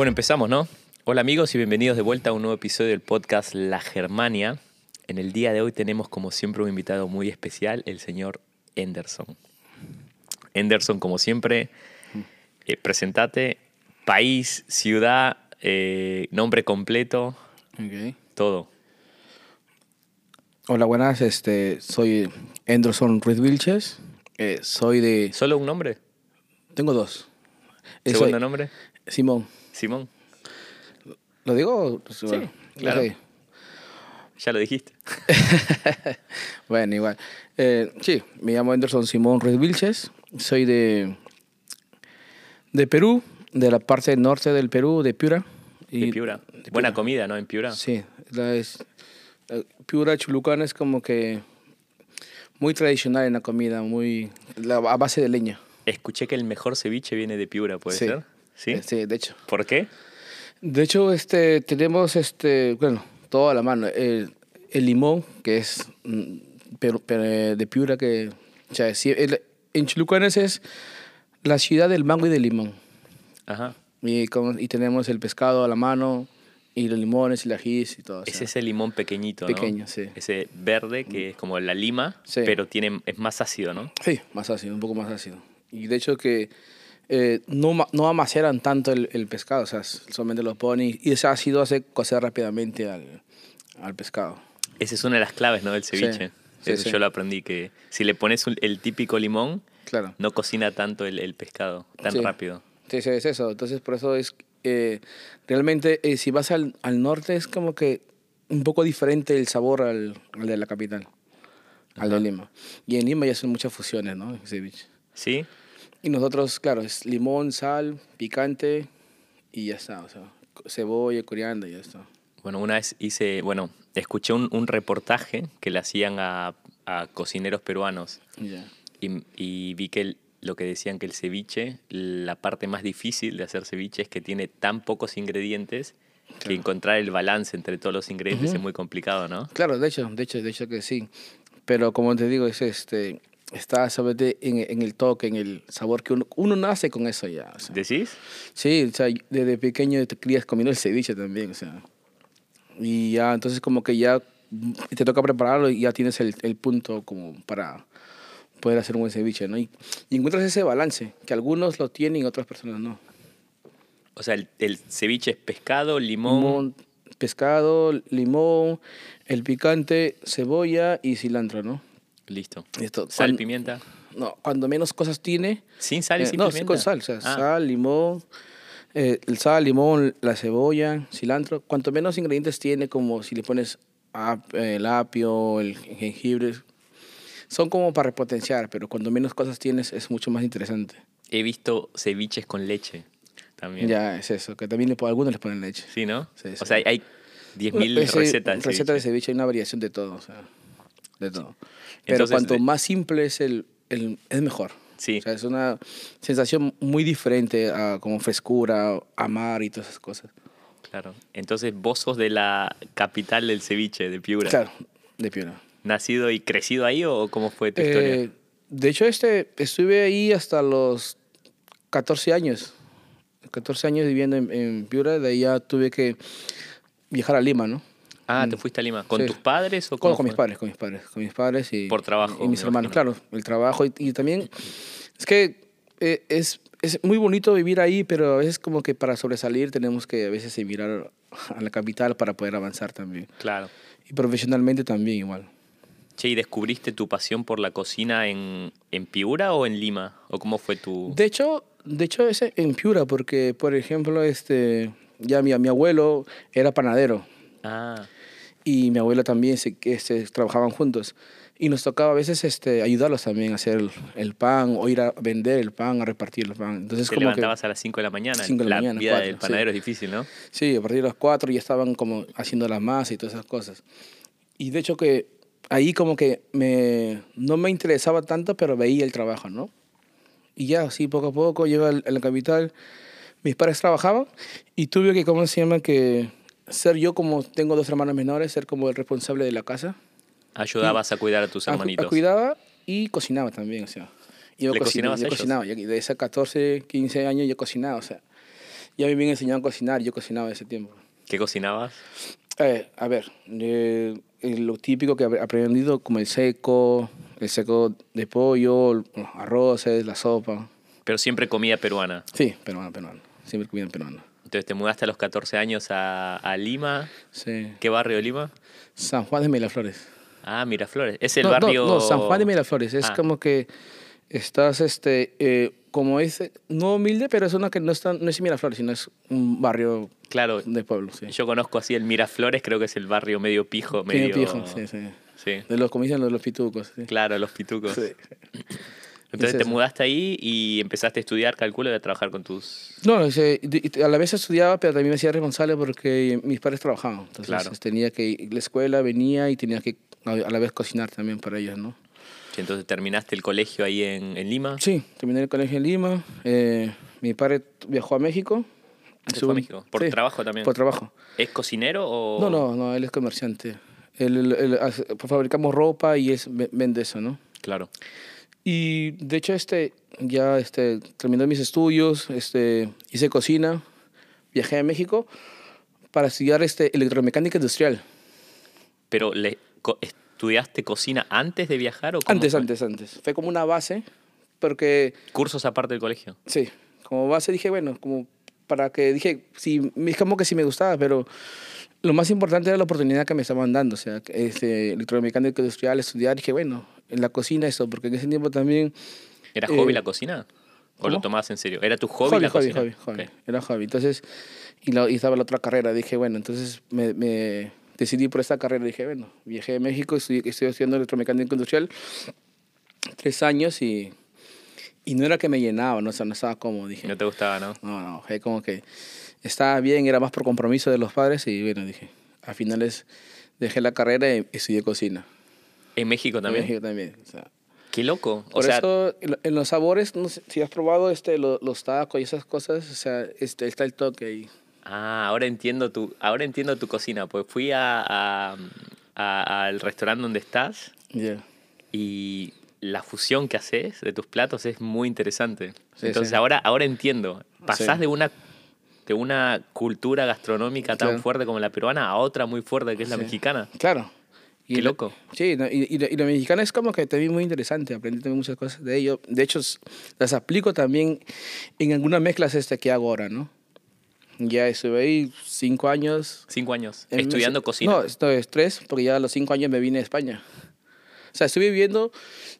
Bueno, empezamos, ¿no? Hola amigos y bienvenidos de vuelta a un nuevo episodio del podcast La Germania. En el día de hoy tenemos como siempre un invitado muy especial, el señor Enderson. Enderson, como siempre, eh, presentate, país, ciudad, eh, nombre completo, todo. Hola, buenas. Este, soy Anderson Ruiz Vilches. Eh, soy de... ¿Solo un nombre? Tengo dos. ¿Segundo soy nombre? Simón. Simón. ¿Lo digo? Sí, claro. Ya lo dijiste. Bueno, igual. Eh, sí, me llamo Anderson Simón Ruiz Vilches. Soy de, de Perú, de la parte norte del Perú, de Piura. De Piura. Buena comida, ¿no? En Piura. Sí, la es, la Piura Chulucán es como que muy tradicional en la comida, muy la, a base de leña. Escuché que el mejor ceviche viene de Piura, ¿puede Sí. ser? ¿Sí? Eh, Sí, de hecho. ¿Por qué? De hecho, este, tenemos, este, bueno, todo a la mano. El, el limón, que es mm, pero, pero, eh, de Piura, que, o sea, el- en Chulucanes es la ciudad del mango y del limón. Ajá. Y, con- y tenemos el pescado a la mano, y los limones, y el ajís y todo. o Es sea, ese limón pequeñito, ¿no? Pequeño, sí. Ese verde que es como la lima, Sí. pero tiene, es más ácido, ¿no? Sí, más ácido, un poco más ácido. Y de hecho que eh, no, no amaceran tanto el, el pescado, o sea, solamente lo ponen y ese ácido hace cocer rápidamente al, al pescado. Esa es una de las claves, ¿no? Del ceviche. Sí, Eso sí. yo lo aprendí, que si le pones un- el típico limón, Claro. no cocina tanto el, el pescado, tan rápido. Sí, sí, es eso. Entonces, por eso es. eh, realmente, eh, si vas al, al norte, es como que un poco diferente el sabor al, al de la capital, al de Lima. Y en Lima ya son muchas fusiones, ¿no? El ceviche. ¿Sí? Y nosotros, claro, es limón, sal, picante y ya está. O sea, cebolla, coriandro y ya está. Bueno, una vez hice, bueno, escuché un, un reportaje que le hacían a, a cocineros peruanos Ya. y, y vi que el- lo que decían que el ceviche, la parte más difícil de hacer ceviche es que tiene tan pocos ingredientes que Claro. encontrar el balance entre todos los ingredientes es muy complicado, ¿no? Claro, de hecho, de hecho, de hecho que sí. Pero como te digo, es este está todo en, en el toque, en el sabor que uno, uno nace con eso ya. o sea. ¿Decís? Sí, o sea, desde pequeño te crías comiendo el ceviche también, o sea. Y ya, entonces como que ya te toca prepararlo y ya tienes el, el punto como para poder hacer un buen ceviche, ¿no? Y, y encuentras ese balance, que algunos lo tienen y otras personas no. O sea, el, el ceviche es pescado, limón, Limón, pescado, limón, el picante, cebolla y cilantro, ¿no? Listo. Esto, Sal, pimienta. No, cuando menos cosas tiene. Sin sal y eh, sin no, pimienta. sí con sal, o sea, Ah, sal, limón, eh, el sal, limón, la cebolla, cilantro. Cuanto menos ingredientes tiene, como si le pones ap- el apio, el jengibre, son como para repotenciar, pero cuando menos cosas tienes es mucho más interesante. He visto ceviches con leche también. Ya es eso, que también le, algunos les ponen leche. Sí, ¿no? Sí, O sí. sea, hay- hay 10.000 Ese- recetas recetas de ceviche. hay una variación de todo, o sea, de todo. Pero Entonces, cuanto de- más simple es el, el es mejor. Sí. O sea, es una sensación muy diferente a como frescura, amar y todas esas cosas. Claro. Entonces, vos sos de la capital del ceviche, de Piura. Claro, de Piura. ¿Nacido y crecido ahí o cómo fue tu historia? Eh, de hecho, este, estuve ahí hasta los 14 años. 14 años viviendo en, en Piura, de ahí ya tuve que viajar a Lima, ¿no? Ah, ¿te fuiste a Lima? ¿Con sí. tus padres o Con, con mis padres, con mis padres, con mis padres y Por trabajo, y mis me hermanos, imagino. claro, el trabajo y, y también es que eh, es, es muy bonito vivir ahí, pero a veces como que para sobresalir tenemos que a veces emigrar a la capital para poder avanzar también Claro. y profesionalmente también igual. Che, ¿y descubriste tu pasión por la cocina en, en Piura o en Lima? ¿O cómo fue tu...? De hecho, de hecho es en Piura porque por ejemplo este ya mi, mi abuelo era panadero Ah, y mi abuela también se, que se trabajaban juntos. Y nos tocaba a veces este, ayudarlos también a hacer el, el pan o ir a vender el pan, a repartir el pan. Entonces, te como que, levantabas a las 5 de la mañana. Cinco de la la mañana, vida cuatro, del sí. panadero es difícil, ¿no? sí, a partir de las cuatro ya estaban como haciendo las masas y todas esas cosas. Y de hecho que ahí como que me, no me interesaba tanto, pero veía el trabajo, ¿no? Y ya, así poco a poco, llego a la capital, mis padres trabajaban y tuve que, ¿cómo se llama? Que ser yo como tengo dos hermanos menores, ser como el responsable de la casa. Ayudabas a cuidar a tus A- a hermanitos. cuidaba y cocinaba también, o sea. Yo ¿Le cocina- cocinabas yo a cocinaba, que de esos 14, 15 años yo cocinaba, o sea. ya me habían enseñado a cocinar, yo cocinaba ese tiempo. ¿Qué cocinabas? Eh, a ver, eh, lo típico que he aprendido, como el seco, el seco de pollo, los arroces, la sopa. Pero siempre comida peruana. Sí, peruana, peruana. Siempre comida peruana. Entonces te mudaste a los 14 años a, a Lima. Sí. ¿Qué barrio de Lima? San Juan de Miraflores. Ah, Miraflores. Es el no, barrio... No, no, San Juan de Miraflores. Es Ah. como que estás, este, eh, como es, no humilde, pero es una que no, está, no es Miraflores, sino es un barrio Claro, de pueblo, sí. yo conozco así el Miraflores, creo que es el barrio medio pijo, medio... pijo, sí, sí. Sí, De los, como dicen los, los pitucos. Sí. claro, los pitucos. Sí. Entonces Es te mudaste ahí y empezaste a estudiar, calculo, y a trabajar con tus... No, a la vez estudiaba, pero también me hacía responsable porque mis padres trabajaban. Entonces Claro. tenía que ir a la escuela, venía y tenía que a la vez cocinar también para ellos, ¿no? Sí, Entonces terminaste el colegio ahí en, en Lima. Sí, terminé el colegio en Lima. eh, mi padre viajó a México. Se fue a México. ¿Por sí, trabajo también? Por trabajo. ¿Es cocinero o...? No, no, no, él es comerciante. Él, él- él hace- fabricamos ropa y es, ve- vende eso, ¿no? Claro. Y de hecho, este, ya este, terminé mis estudios, este, hice cocina, viajé a México para estudiar este, electromecánica industrial. Pero le, co- ¿estudiaste cocina antes de viajar o Antes, fue? antes, antes. Fue como una base, porque ¿Cursos aparte del colegio? sí, como base dije, bueno, como para que dije, sí, es como que sí me gustaba, pero lo más importante era la oportunidad que me estaban dando, o sea, este, electromecánica industrial, estudiar, dije, bueno, en la cocina eso, porque en ese tiempo también... ¿Era Eh, hobby la cocina? ¿O lo ¿cómo? tomabas en serio? ¿Era tu hobby, la hobby, cocina? hobby, hobby. Ok. Era hobby. Entonces, y, la- y estaba la otra carrera. Dije, bueno, entonces me, me decidí por esta carrera. Dije, bueno, viajé a México, estudié, estoy estudiando electromecánica industrial tres años y, y no era que me llenaba, no, o sea, no estaba cómodo. Dije, No te gustaba, ¿no? no, no, fue como que estaba bien, era más por compromiso de los padres y bueno, dije, a finales dejé la carrera y estudié cocina. ¿En México también? En México también. O sea, Qué loco. O por sea, eso, en, los sabores, no sé, si has probado este, lo- los tacos y esas cosas, o sea, este, está el toque ahí. ah, ahora entiendo tu, ahora entiendo tu cocina. Pues fui a, a- a- al restaurante donde estás Ya. y la fusión que haces de tus platos es muy interesante. Sí, Entonces sí. ahora, ahora entiendo. Pasás Sí. de una de una cultura gastronómica tan Claro. fuerte como la peruana a otra muy fuerte que es la mexicana. Claro. Qué la- loco. Sí, y, y, y la mexicana es como que también muy interesante, aprendí también muchas cosas de ello. De hecho, las aplico también en algunas mezclas este que hago ahora, ¿no? Ya estuve ahí cinco años. Cinco años en estudiando cocina. No, esto es tres, porque ya a los cinco años me vine a España. O sea, estuve viviendo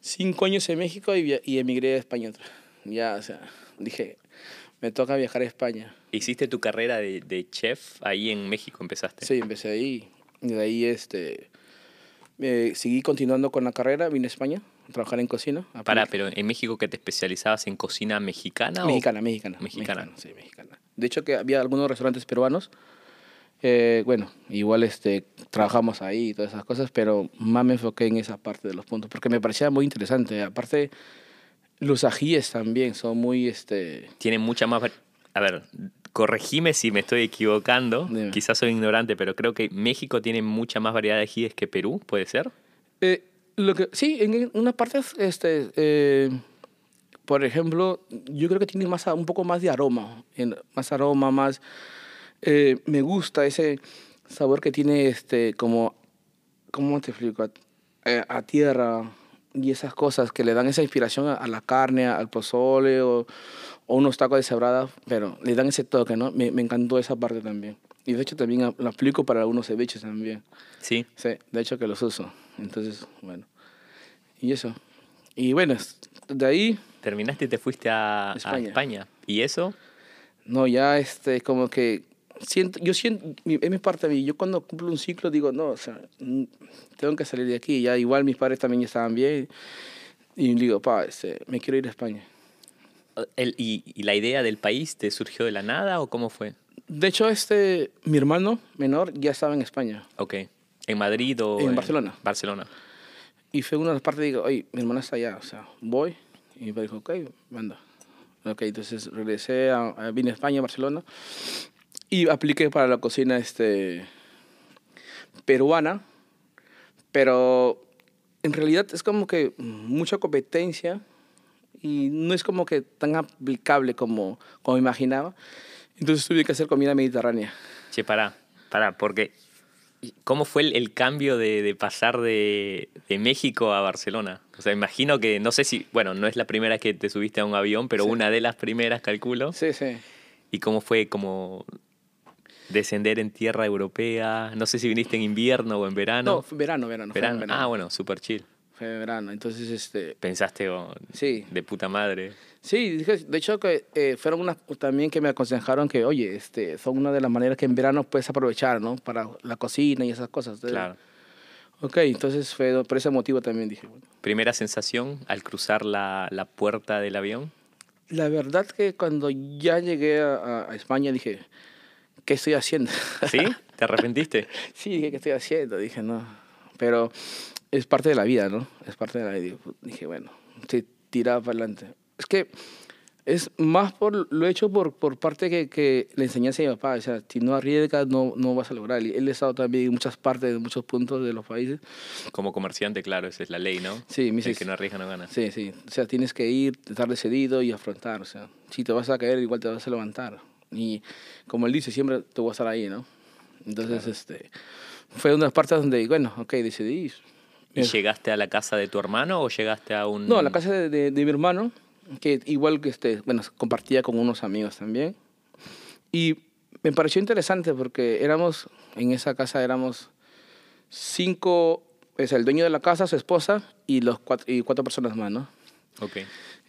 cinco años en México y, y emigré a España. Ya, o sea, dije, me toca viajar a España. Hiciste tu carrera de, de chef ahí en México, empezaste. Sí, empecé ahí. Y de ahí este, eh, seguí continuando con la carrera, vine a España a trabajar en cocina. a Pará, aplicar- pero en México que te especializabas en cocina mexicana Mexicana, mexicana. Mexicana. Sí, mexicana. De hecho, que había algunos restaurantes peruanos. eh, bueno, igual este, trabajamos ahí y todas esas cosas, pero más me enfoqué en esa parte de los puntos, porque me parecía muy interesante. Aparte, los ajíes también son muy... Este, o tiene mucha más... A ver, corregime si me estoy equivocando. Dime. Quizás soy ignorante, pero creo que México tiene mucha más variedad de ajíes que Perú, ¿puede ser? Eh, lo que, sí, en una parte, este, eh, por ejemplo, yo creo que tiene más, un poco más de aroma, más aroma, más... eh, me gusta ese sabor que tiene, este, como, ¿cómo te explico? A, a tierra y esas cosas que le dan esa inspiración a, a la carne, al pozole o, o unos tacos de cebrada, pero le dan ese toque, ¿no? Me, me encantó esa parte también. Y de hecho también lo aplico para algunos ceviches también. Sí. Sí, de hecho que los uso. Entonces, bueno. Y eso. Y bueno, de ahí, Terminaste y te fuiste a a España. España. ¿Y eso? no, ya este, como que siento, yo siento, es mi parte de mí. Yo cuando cumplo un ciclo digo, no, o sea, mm, tengo que salir de aquí. Ya igual mis padres también estaban bien. Y digo, pa, este, me quiero ir a España. El- y, y la idea del país te surgió de la nada o cómo fue? De hecho, este, mi hermano menor ya estaba en España. Ok. ¿En Madrid o En Barcelona. Barcelona. Y fue una de las partes, digo, oye, mi hermana está allá, o sea, voy. Y mi padre dijo, ok, manda. Ok, entonces regresé, a, a- vine a España, a Barcelona, y apliqué para la cocina este, peruana, pero en realidad es como que mucha competencia y no es como que tan aplicable como, como imaginaba. Entonces tuve que hacer comida mediterránea. Che, pará, pará, porque ¿cómo fue el, el cambio de, de pasar de, de México a Barcelona? O sea, imagino que, no sé si, bueno, no es la primera que te subiste a un avión, pero Sí. una de las primeras, calculo. Sí, sí. ¿Y cómo fue como descender en tierra europea? No sé si viniste en invierno o en verano. No, verano, verano. en verano. Ah, bueno, super chill. Fue verano. Entonces, este, Pensaste oh, sí. de puta madre. Sí, de hecho que eh, fueron unas también que me aconsejaron que, oye, este, son una de las maneras que en verano puedes aprovechar, ¿no? Para la cocina y esas cosas. Entonces, Claro. Ok, entonces fue por ese motivo también dije, bueno. Primera sensación al cruzar la, la puerta del avión. La verdad que cuando ya llegué a, a España dije, ¿qué estoy haciendo? ¿Sí? ¿Te arrepentiste? sí, dije, ¿qué estoy haciendo? Dije, no. Pero es parte de la vida, ¿no? Es parte de la vida. Dije, bueno, sí, tiraba para adelante. Es que es más por lo hecho por, por parte que, que le enseñanza a mi papá. O sea, si no arriesgas, no, no vas a lograr. Y Él ha estado también en muchas partes, en muchos puntos de los países. Como comerciante, claro, esa es la ley, ¿no? Sí, me El que no arriesga no gana. Sí, sí. O sea, tienes que ir, estar decidido y afrontar. O sea, si te vas a caer, igual te vas a levantar. Y como él dice, siempre te voy a estar ahí, ¿no? Entonces, este, fue una de las partes donde, bueno, ok, decidí. ¿Y llegaste a la casa de tu hermano o llegaste a un...? No, a la casa de, de- de mi hermano, que igual que este, bueno, compartía con unos amigos también. Y me pareció interesante porque éramos, en esa casa éramos cinco, es el dueño de la casa, su esposa y, los cuatro, y cuatro personas más, ¿no? Ok.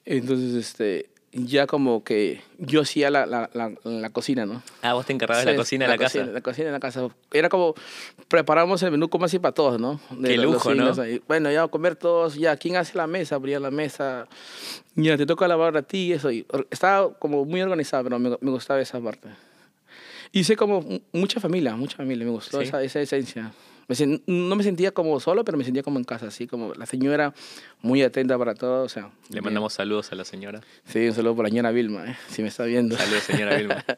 Entonces, este, ya como que yo hacía la, la, la, la cocina, ¿no? Ah, vos te encargabas de la cocina de la, casa. La cocina de la casa. Era como, preparamos el menú como así para todos, ¿no? De Qué lujo, ¿no? ahí. Bueno, ya a comer todos, ya, ¿quién hace la mesa? Abría la mesa, ya, te toca lavar a ti, eso. Y estaba como muy organizado, pero me, me gustaba esa parte. Hice como mu- mucha familia, mucha familia, me gustó Sí. esa, esa esencia. Me no me sentía como solo, pero me sentía como en casa, así como la señora muy atenta para todo, o sea. Le bien. mandamos saludos a la señora. Sí, un saludo por la señora Vilma, eh, si me está viendo. Saludos, señora Vilma.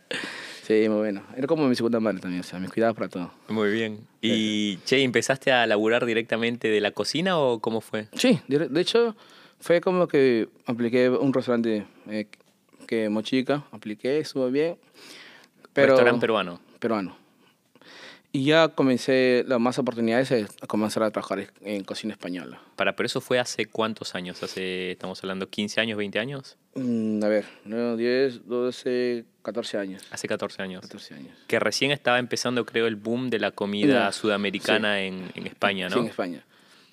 Sí, muy bueno. Era como mi segunda madre también, o sea, me cuidaba para todo. Muy bien. Y, che, ¿empezaste a laburar directamente de la cocina o cómo fue? Sí, de, de hecho, fue como que apliqué un restaurante eh, que Mochica, apliqué, estuvo bien. Pero, Restaurante peruano. peruano. Y ya comencé, las más oportunidades es comenzar a trabajar en cocina española. Para, pero eso fue hace cuántos años? Hace, estamos hablando, 15 años, 20 años? Mm, a ver, 9, 10, 12, 14 años. Hace 14 años. 14 años. Que recién estaba empezando, creo, el boom de la comida Ya, sudamericana en, en España, Sí, ¿no? en España.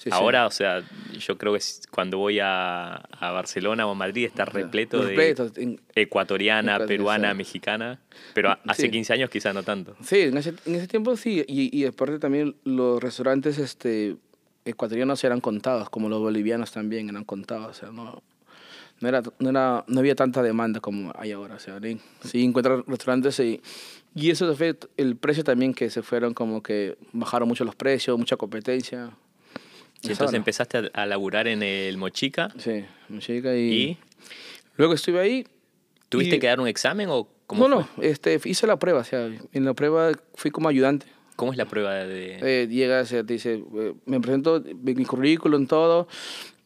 Sí, sí. Ahora, o sea, yo creo que cuando voy a, a Barcelona o a Madrid está repleto, Repleto, de ecuatoriana, peruana, sí. mexicana. Pero hace Sí. 15 años quizás no tanto. Sí, en ese, en ese tiempo sí. Y, y aparte también los restaurantes este, ecuatorianos eran contados, como los bolivianos también eran contados. O sea, no, no, era, no, era, no había tanta demanda como hay ahora. O sea, ¿sí? sí encuentras restaurantes y, y eso fue el precio también que se fueron como que bajaron mucho los precios, mucha competencia. Entonces empezaste a, a laburar en el Mochica Sí, muy chica y, y luego estuve ahí. ¿tuviste y- que dar un examen o cómo No, fue? no, este, hice la prueba. O sea, en la prueba fui como ayudante. ¿Cómo es la prueba de...? Eh, llegas, te dice, eh, me presento mi mi currículum, todo,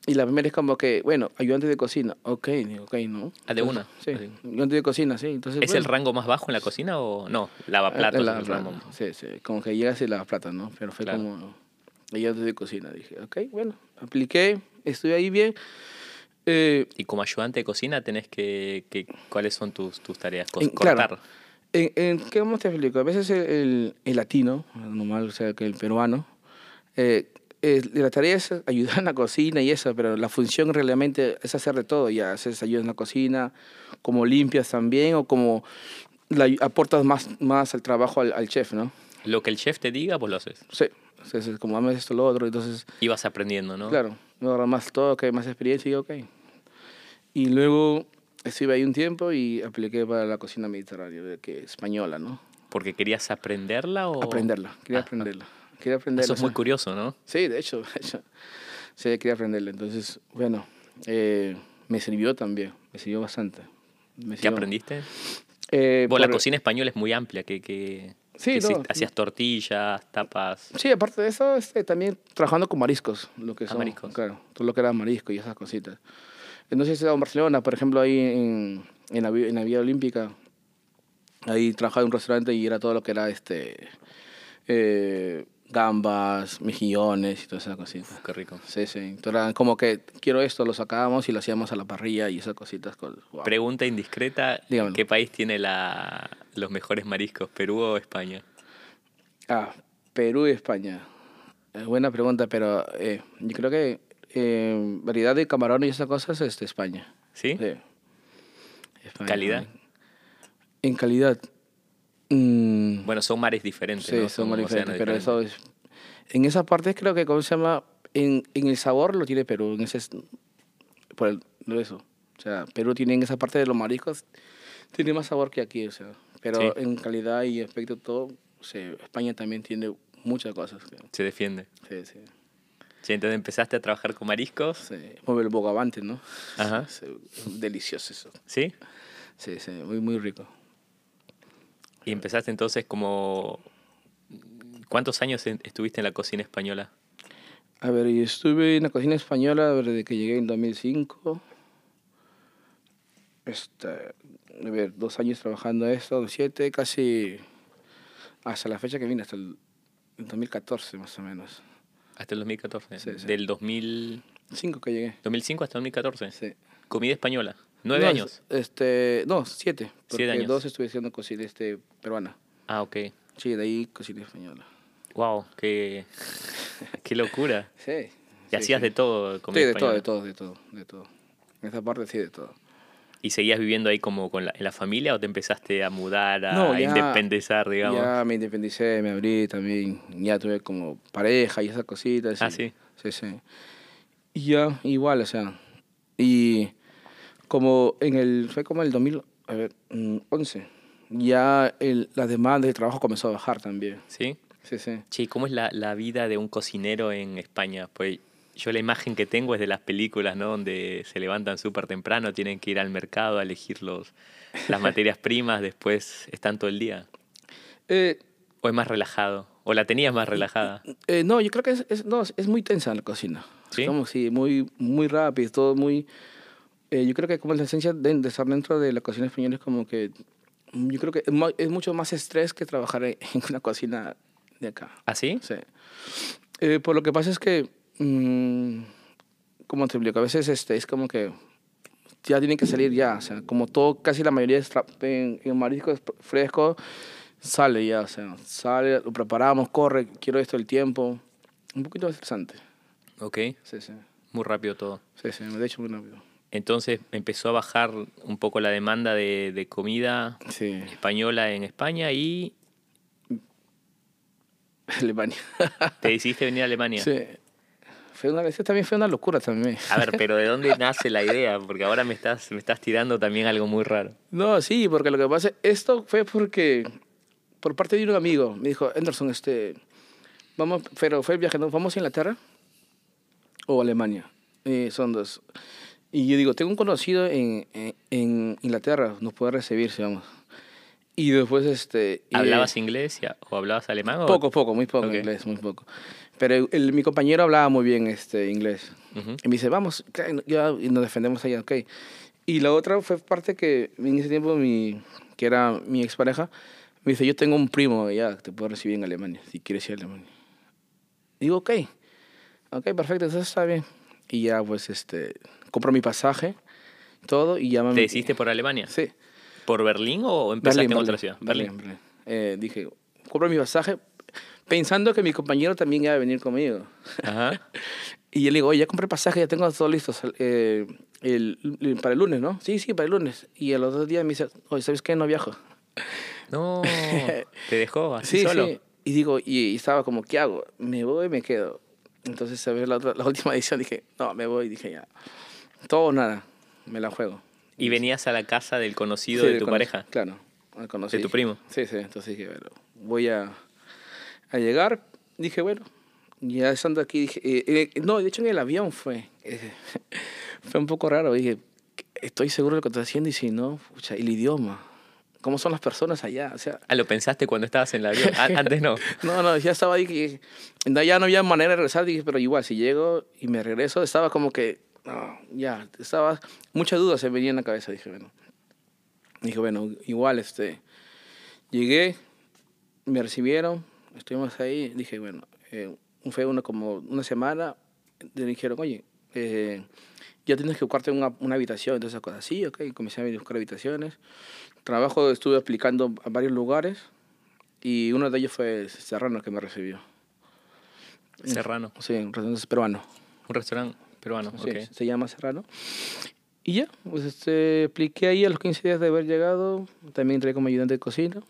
y la primera es como que, bueno, ayudante de cocina. Ok, ok, ¿no? Ah, de una. Sí, ayudante de cocina, sí. Entonces, ¿Es el bueno, rango más bajo en la cocina o no? Lavaplatos eh, la- el la-. Sí, sí, como que llegas y lavas plata, ¿no? Pero fue Claro. como ayudante de cocina. Dije, ok, bueno, apliqué, estuve ahí bien. Eh, Y como ayudante de cocina tenés que... que ¿Cuáles son tus, tus tareas? Co- En- cortar. claro. En, en, ¿Qué más te explico? A veces el, el, el latino, normal, o sea, que el peruano, eh, eh, la tarea es ayudar en la cocina y eso, pero la función realmente es hacer de todo. Ya haces ayuda en la cocina, como limpias también, o como la, aportas más, más al trabajo al, al chef, ¿no? Lo que el chef te diga, vos lo haces. Sí, entonces, como amas esto, lo otro, entonces, Y vas aprendiendo, ¿no? claro, agarra más todo, que hay más experiencia y ok. Y luego estuve ahí un tiempo y apliqué para la cocina mediterránea, que española, ¿no? ¿Porque querías aprenderla o...? Aprenderla, quería Ah, aprenderla. Quería aprenderla. Eso es muy curioso, ¿no? Sí, de hecho, de hecho. Sí, quería aprenderla. Entonces, bueno, eh, me sirvió también, me sirvió bastante. Me ¿Qué sirvió. aprendiste? Eh, la por- cocina española es muy amplia, que, que, Sí, no. hacías tortillas, tapas. Sí, aparte de eso, este, también trabajando con mariscos, lo que Ah, son, mariscos. claro, todo lo que era marisco y esas cositas. Entonces, en Barcelona, por ejemplo, ahí en, en, la, en la Vía Olímpica, Ahí trabajaba en un restaurante y era todo lo que era este eh, gambas, mejillones y todas esas cositas. Qué rico. Sí, sí. Entonces como que quiero esto, lo sacábamos y lo hacíamos a la parrilla y esas cositas. Wow. Pregunta indiscreta, Dígamelo. ¿qué país tiene la, los mejores mariscos, Perú o España? Ah, Perú y España. Eh, buena pregunta, pero eh, yo creo que eh, variedad de camarón y esas cosas es de España. ¿Sí? Sí. España. ¿Calidad? En calidad. Mm, Bueno, son mares diferentes, sí, ¿no? son océanos diferentes, pero eso es... En esa parte creo que, ¿cómo se llama? En, en el sabor lo tiene Perú, en ese... es- Por el, eso. O sea, Perú tiene en esa parte de los mariscos, tiene más sabor que aquí, o sea. Pero Sí. en calidad y aspecto todo, sí, España también tiene muchas cosas. que- Se defiende. Sí, sí. Sí, entonces empezaste a trabajar con mariscos. sí. Como el bogavante, ¿no? Ajá. Sí, delicioso eso. ¿Sí? Sí, sí, muy, muy rico. Y empezaste entonces como... ¿Cuántos años estuviste en la cocina española? A ver, y estuve en la cocina española desde que llegué en 2005. Este, a ver, dos años trabajando esto, siete, casi hasta la fecha que vine, hasta el, el 2014 más o menos. Hasta el 2014. Sí, sí. Del 2000, Cinco que llegué. 2005 hasta 2014. Sí. Comida española. Nueve No, años. Este, no, siete. Porque años. dos estuve haciendo cocina este, peruana. Ah, ok. Sí, de ahí cocina española. Wow, qué, qué locura. Sí. Y sí, hacías sí. de todo Sí, comida de todo, española. de todo, de todo, de todo. En esa parte sí, de todo. ¿Y seguías viviendo ahí como con la, en la familia o te empezaste a mudar, a No, ya- independizar, digamos? Ya me independicé, me abrí también. Ya tuve como pareja y esas cositas. Ah, sí. Sí, sí. Y ya, igual, o sea. Y como en el. Fue como el 2011. Ya el, la demanda de trabajo comenzó a bajar también. ¿Sí? Sí, sí. Che, ¿y ¿cómo es la, la vida de un cocinero en España? Pues yo la imagen que tengo es de las películas, ¿no? Donde se levantan súper temprano, tienen que ir al mercado a elegir los, las materias primas, después están todo el día. Eh, ¿O es más relajado? ¿O la tenías más relajada? eh, no, yo creo que es, es- no, es muy tensa la cocina. ¿Sí? Es como si muy, muy rápido, todo muy... eh, yo creo que como la esencia de, de estar dentro de la cocina española es como que... mm, Yo creo que es, es mucho más estrés que trabajar en, en una cocina de acá. ¿Ah, sí? Eh, por lo que pasa es que, mm, como te explico, a veces este, es como que ya tiene que salir ya. O sea, como todo, casi la mayoría en, en mariscos fresco, sale ya. O sea, sale, lo preparamos, corre, quiero esto el tiempo. Un poquito estresante. Ok, Sí, sí. muy rápido todo. Sí, sí, de hecho muy rápido. Entonces empezó a bajar un poco la demanda de, de comida Sí, española en España y Alemania. te decidiste venir a Alemania. Sí. Fue una, ese también fue una locura también. A ver, pero ¿de dónde nace la idea? Porque ahora me estás, me estás tirando también algo muy raro. No, sí, porque lo que pasa, esto fue porque, por parte de un amigo, me dijo, Anderson, este, vamos, pero fue el viaje, ¿no? ¿Vamos a Inglaterra o Alemania? Eh, son dos. Y yo digo, tengo un conocido en, en, en Inglaterra, nos puede recibir, si vamos. Y después, este... y- ¿Hablabas inglés ya- o hablabas alemán? o- Poco, poco, muy poco Ok. inglés, muy poco. Pero el- mi compañero hablaba muy bien este, inglés. Ujú. Y me dice, vamos, y nos defendemos allá, ok. Y la otra fue parte que en ese tiempo, mi, que era mi expareja, me dice, yo tengo un primo allá te puedo recibir en Alemania, si quieres ir a Alemania. Digo, ok, ok, perfecto, entonces está bien. Y ya, pues, este, compro mi pasaje, todo, y ya me... ¿Te decidiste por Alemania? Sí. ¿Por Berlín o empezaste Berlín, en otra Berlín, ciudad? Berlín, Berlín. Eh, dije, compro mi pasaje pensando que mi compañero también iba a venir conmigo. Ajá. Y yo le digo, oye, ya compré pasaje, ya tengo todo listo eh, el- el- para el lunes, ¿no? Sí, sí, para el lunes. Y a los dos días me dice, oye, ¿sabes qué? No viajo. No, te dejó así Sí, solo. sí. Y digo, y, y estaba como, ¿qué hago? ¿Me voy o me quedo? Entonces, ¿sabes? La, otra- la última edición dije, no, me voy. Dije, ya, todo o nada, me la juego. Y venías a la casa del conocido Sí, de tu pareja. Claro, al conocí. ¿De tu primo? Sí, sí. Entonces dije, bueno, voy a, a llegar. Dije, bueno, ya estando aquí, dije, eh, eh, no, de hecho en el avión fue. eh, fue un poco raro. Dije, estoy seguro de lo que estoy haciendo y si no, pucha, el idioma. ¿Cómo son las personas allá? O sea, Ah, lo pensaste cuando estabas en el avión. Ah, Antes no. no, no, ya estaba ahí. Que, ya no había manera de regresar. Dije, pero igual, si llego y me regreso, estaba como que, no, ya, estaba, muchas dudas se venían en la cabeza. Dije, bueno, dije, bueno, igual, este, Llegué, me recibieron, estuvimos ahí, dije, bueno, eh, fue una, como una semana, me dijeron, oye, eh, ya tienes que buscarte una, una habitación, entonces esas cosas. Sí, ok, comencé a buscar habitaciones. Trabajo estuve aplicando a varios lugares y uno de ellos fue Serrano que me recibió. Serrano. Sí, un restaurante peruano. Un restaurante peruano, Sí, ok. se llama Serrano. Y ya, pues este, apliqué ahí a los 15 días de haber llegado. También entré como ayudante de cocina.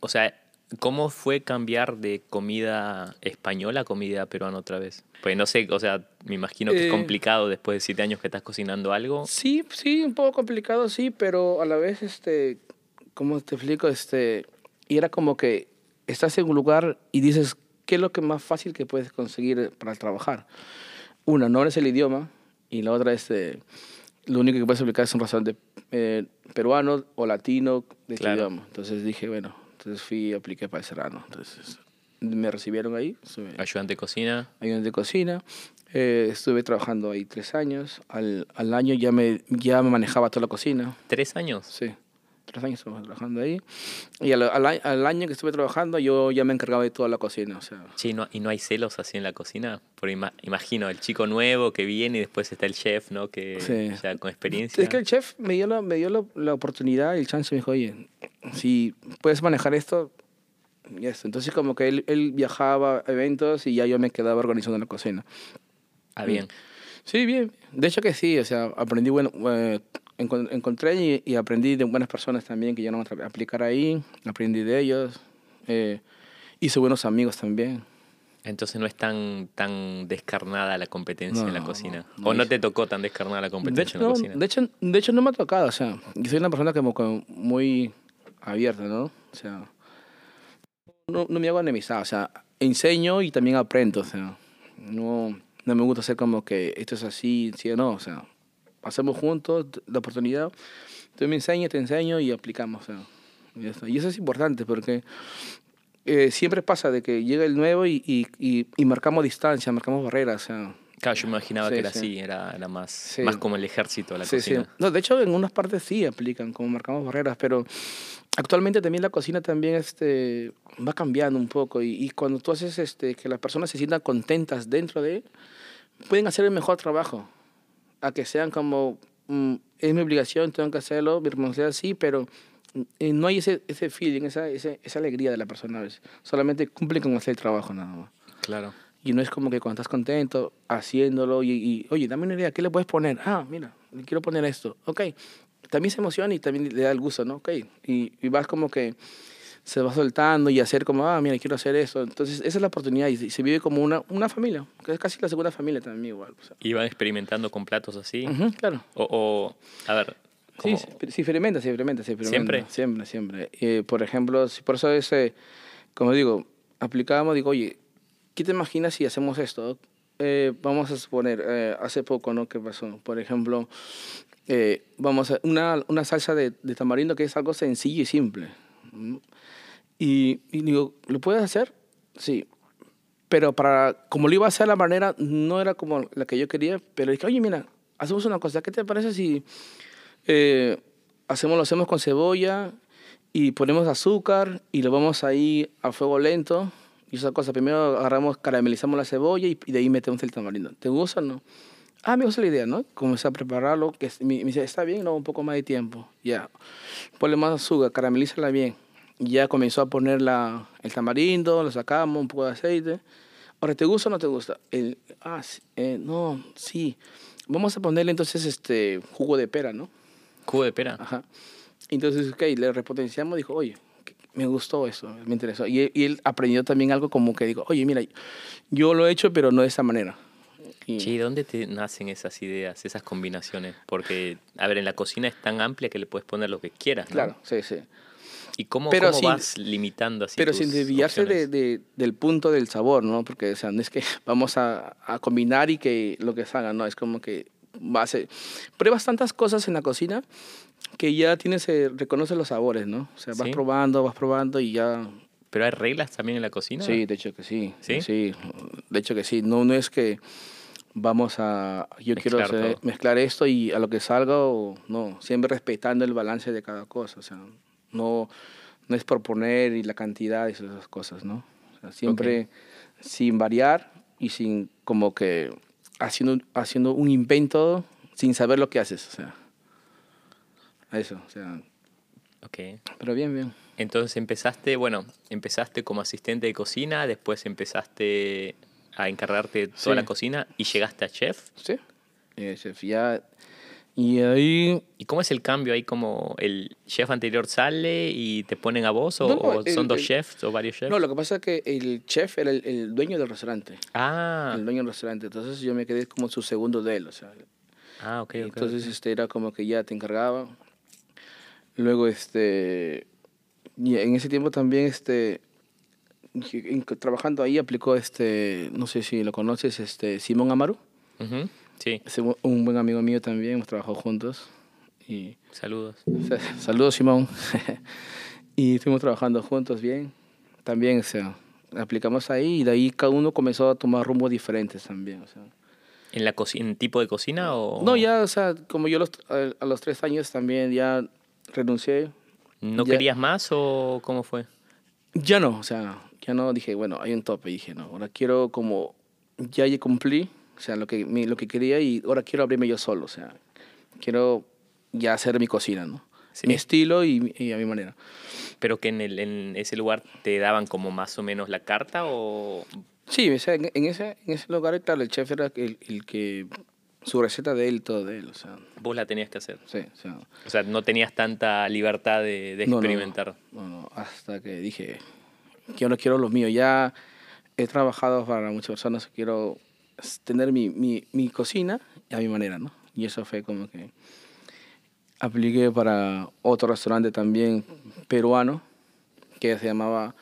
O sea, ¿cómo fue cambiar de comida española a comida peruana otra vez? Pues no sé, o sea, me imagino que Eh, es complicado después de siete años que estás cocinando algo. Sí, sí, un poco complicado, sí, pero a la vez, este, ¿cómo te explico? Este, y era como que estás en un lugar y dices, ¿qué es lo que más fácil que puedes conseguir para trabajar? Una, no es el idioma, y la otra es, eh, lo único que puedes aplicar es un restaurante eh, peruano o latino de tu Claro. idioma. Entonces dije, bueno, entonces fui y apliqué para el Serrano. Entonces me recibieron ahí, estuve Ayudante de cocina. ayudante de cocina. Eh, estuve trabajando ahí tres años. Al, al año ya me, ya me manejaba toda la cocina. ¿Tres años? Sí, tres años estuve trabajando ahí. Y al, al, al año que estuve trabajando yo ya me encargaba de toda la cocina. O sea, Sí, no, ¿y no hay celos así en la cocina? Porque ima- imagino el chico nuevo que viene y después está el chef, ¿no? Que Sí. ya con experiencia. es que el chef me dio la, me dio la, la oportunidad y el chance me dijo, oye, si puedes manejar esto, y esto. Entonces como que él, él viajaba a eventos y ya yo me quedaba organizando la cocina. Ah, bien. Sí, bien. De hecho que sí, o sea, aprendí, bueno, eh, encontré y, y aprendí de buenas personas también que llegaron a tra- aplicar ahí, aprendí de ellos, eh, hice buenos amigos también. Entonces no es tan, tan descarnada la competencia en la No, cocina. no o no te tocó tan descarnada la De competencia hecho, en la no, cocina. de, hecho, de hecho, no me ha tocado, o sea, yo soy una persona como muy abierta, ¿no? O sea, no, no me hago enemistad, o sea, enseño y también aprendo, o sea, no, no me gusta ser como que esto es así, sí o no, o sea, hacemos juntos la oportunidad, tú me enseñas, te enseño y aplicamos, o sea, y. Y eso es importante porque eh, siempre pasa de que llega el nuevo y, y, y, y marcamos distancia, marcamos barreras, o sea, Claro, yo me imaginaba Sí, que era sí. así, era, era más, Sí. más como el ejército la cocina. No, de hecho, en unas partes sí aplican, como marcamos barreras, pero actualmente también la cocina también este, va cambiando un poco y, y cuando tú haces este, que las personas se sientan contentas dentro de, pueden hacer el mejor trabajo. A que sean como, mm, es mi obligación, tengo que hacerlo, mi responsabilidad sí, pero mm, no hay ese, ese feeling, esa, ese- esa alegría de la persona a veces. Solamente cumple con hacer el trabajo nada más. Claro. Y no es como que cuando estás contento haciéndolo y, y, oye, dame una idea, ¿qué le puedes poner? Ah, mira, le quiero poner esto. Ok. También se emociona y también le da el gusto, ¿no? Ok. Y, y vas como que se va soltando y hacer como, ah, mira, quiero hacer esto. Entonces, esa es la oportunidad y, se- vive como una, una familia, que es casi la segunda familia también igual. o sea. ¿Iban experimentando con platos así? Claro. o, o, a ver, Sí, ¿cómo? sí, sí, experimenta, sí, experimenta, experimenta. ¿Siempre? Siempre, siempre. Eh, por ejemplo, si por eso es, eh, como digo, aplicábamos, digo, oye, ¿qué te imaginas si hacemos esto? Eh, vamos a suponer, eh, hace poco, ¿no? ¿Qué pasó? Por ejemplo, vamos a una, una salsa de, de tamarindo que es algo sencillo y simple. Y, y digo, ¿lo puedes hacer? Sí. Pero para, como lo iba a hacer la manera, no era como la que yo quería, pero dije, oye, mira, hacemos una cosa, ¿qué te parece si eh, hacemos, lo hacemos con cebolla y ponemos azúcar y lo vamos ahí a fuego lento? Y esa cosa, primero agarramos, caramelizamos la cebolla y, y de ahí metemos el tamarindo. ¿Te gusta o no? Ah, me gusta la idea, ¿no? Comencé a prepararlo, que me, me dice, está bien, no, un poco más de tiempo. Ya, ponle más azúcar, caramelízala bien. Y ya comenzó a poner la, el tamarindo, lo sacamos, un poco de aceite. Ahora, ¿te gusta o no te gusta? El, ah, sí, eh, no, sí. Vamos a ponerle entonces este jugo de pera, ¿no? ¿Cubo de pera? Ajá. Entonces, ok, le repotenciamos, dijo, oye, me gustó eso, me interesó. Y, él- y él aprendió también algo como que dijo, oye, mira, yo lo he hecho, pero no de esa manera. Y- Che, ¿y ¿dónde te nacen esas ideas, esas combinaciones? Porque, a ver, en la cocina es tan amplia que le puedes poner lo que quieras, ¿no? Claro, sí, sí. ¿Y cómo, Pero cómo sin- vas limitando así pero tus sin desviarse de, de- del punto del sabor, ¿no? Porque, o sea, no es que vamos a, a combinar y que lo que salga, ¿no? Es como que va a. Pruebas tantas cosas en la cocina que ya tienes, eh, reconoces los sabores, ¿no? O sea, vas Sí. probando, vas probando y ya ¿Pero hay reglas también en la cocina? Sí, de hecho que sí. ¿Sí? de hecho que sí. No, no es que vamos a, yo quiero Mezclar hacer- todo. mezclar esto y a lo que salga o no, siempre respetando el balance de cada cosa. O sea, no, no es por poner y la cantidad y esas cosas, ¿no? O sea, siempre sin variar y sin como que haciendo, haciendo un invento sin saber lo que haces, o sea. Eso, o sea. Ok. Pero bien, bien. Entonces empezaste, bueno, empezaste como asistente de cocina, después empezaste a encargarte de toda Sí. la cocina y llegaste a chef. Sí. Eh, chef, ya. Y ahí. ¿Y cómo es el cambio ahí? Como el chef anterior sale y te ponen a vos o, No, no, o el- son dos el- chefs o varios chefs? No, lo que pasa es que el chef era el, el dueño del restaurante. Ah, El dueño del restaurante. Entonces yo me quedé como su segundo de él, o sea. ah, ok, ok. Entonces ok. este era como que ya te encargaba. Luego este y en ese tiempo también este trabajando ahí aplicó este no sé si lo conoces este Simón Amaru, Ujú, Sí, es un buen amigo mío también, hemos trabajado juntos y saludos. saludos Simón. y estuvimos trabajando juntos bien. También o sea, aplicamos ahí y de ahí cada uno comenzó a tomar rumbos diferentes también, o sea. ¿En la cocina, en tipo de cocina o...? No, ya, o sea, como yo los- a, a los tres años también ya renuncié. ¿No ya- querías más o cómo fue? Ya no, o sea, ya no dije, bueno, hay un tope. Dije, no, ahora quiero como, ya ya cumplí, o sea, lo que, mi- lo que quería y ahora quiero abrirme yo solo, o sea, quiero ya hacer mi cocina, ¿no? Sí. Mi estilo y, y a mi manera. ¿Pero que en, el, en ese lugar te daban como más o menos la carta o...? Sí, o sea, en, en ese, en ese lugar, claro, el chef era el, el que, su receta de él, todo de él, o sea, Vos la tenías que hacer. sí, o sea, O sea, no tenías tanta libertad de, de No, no, experimentar. No, no, hasta que dije yo no quiero lo mío. Ya he trabajado para muchas personas, quiero tener mi, mi, mi cocina a mi manera, ¿no? Y eso fue como que apliqué para otro restaurante también peruano que se llamaba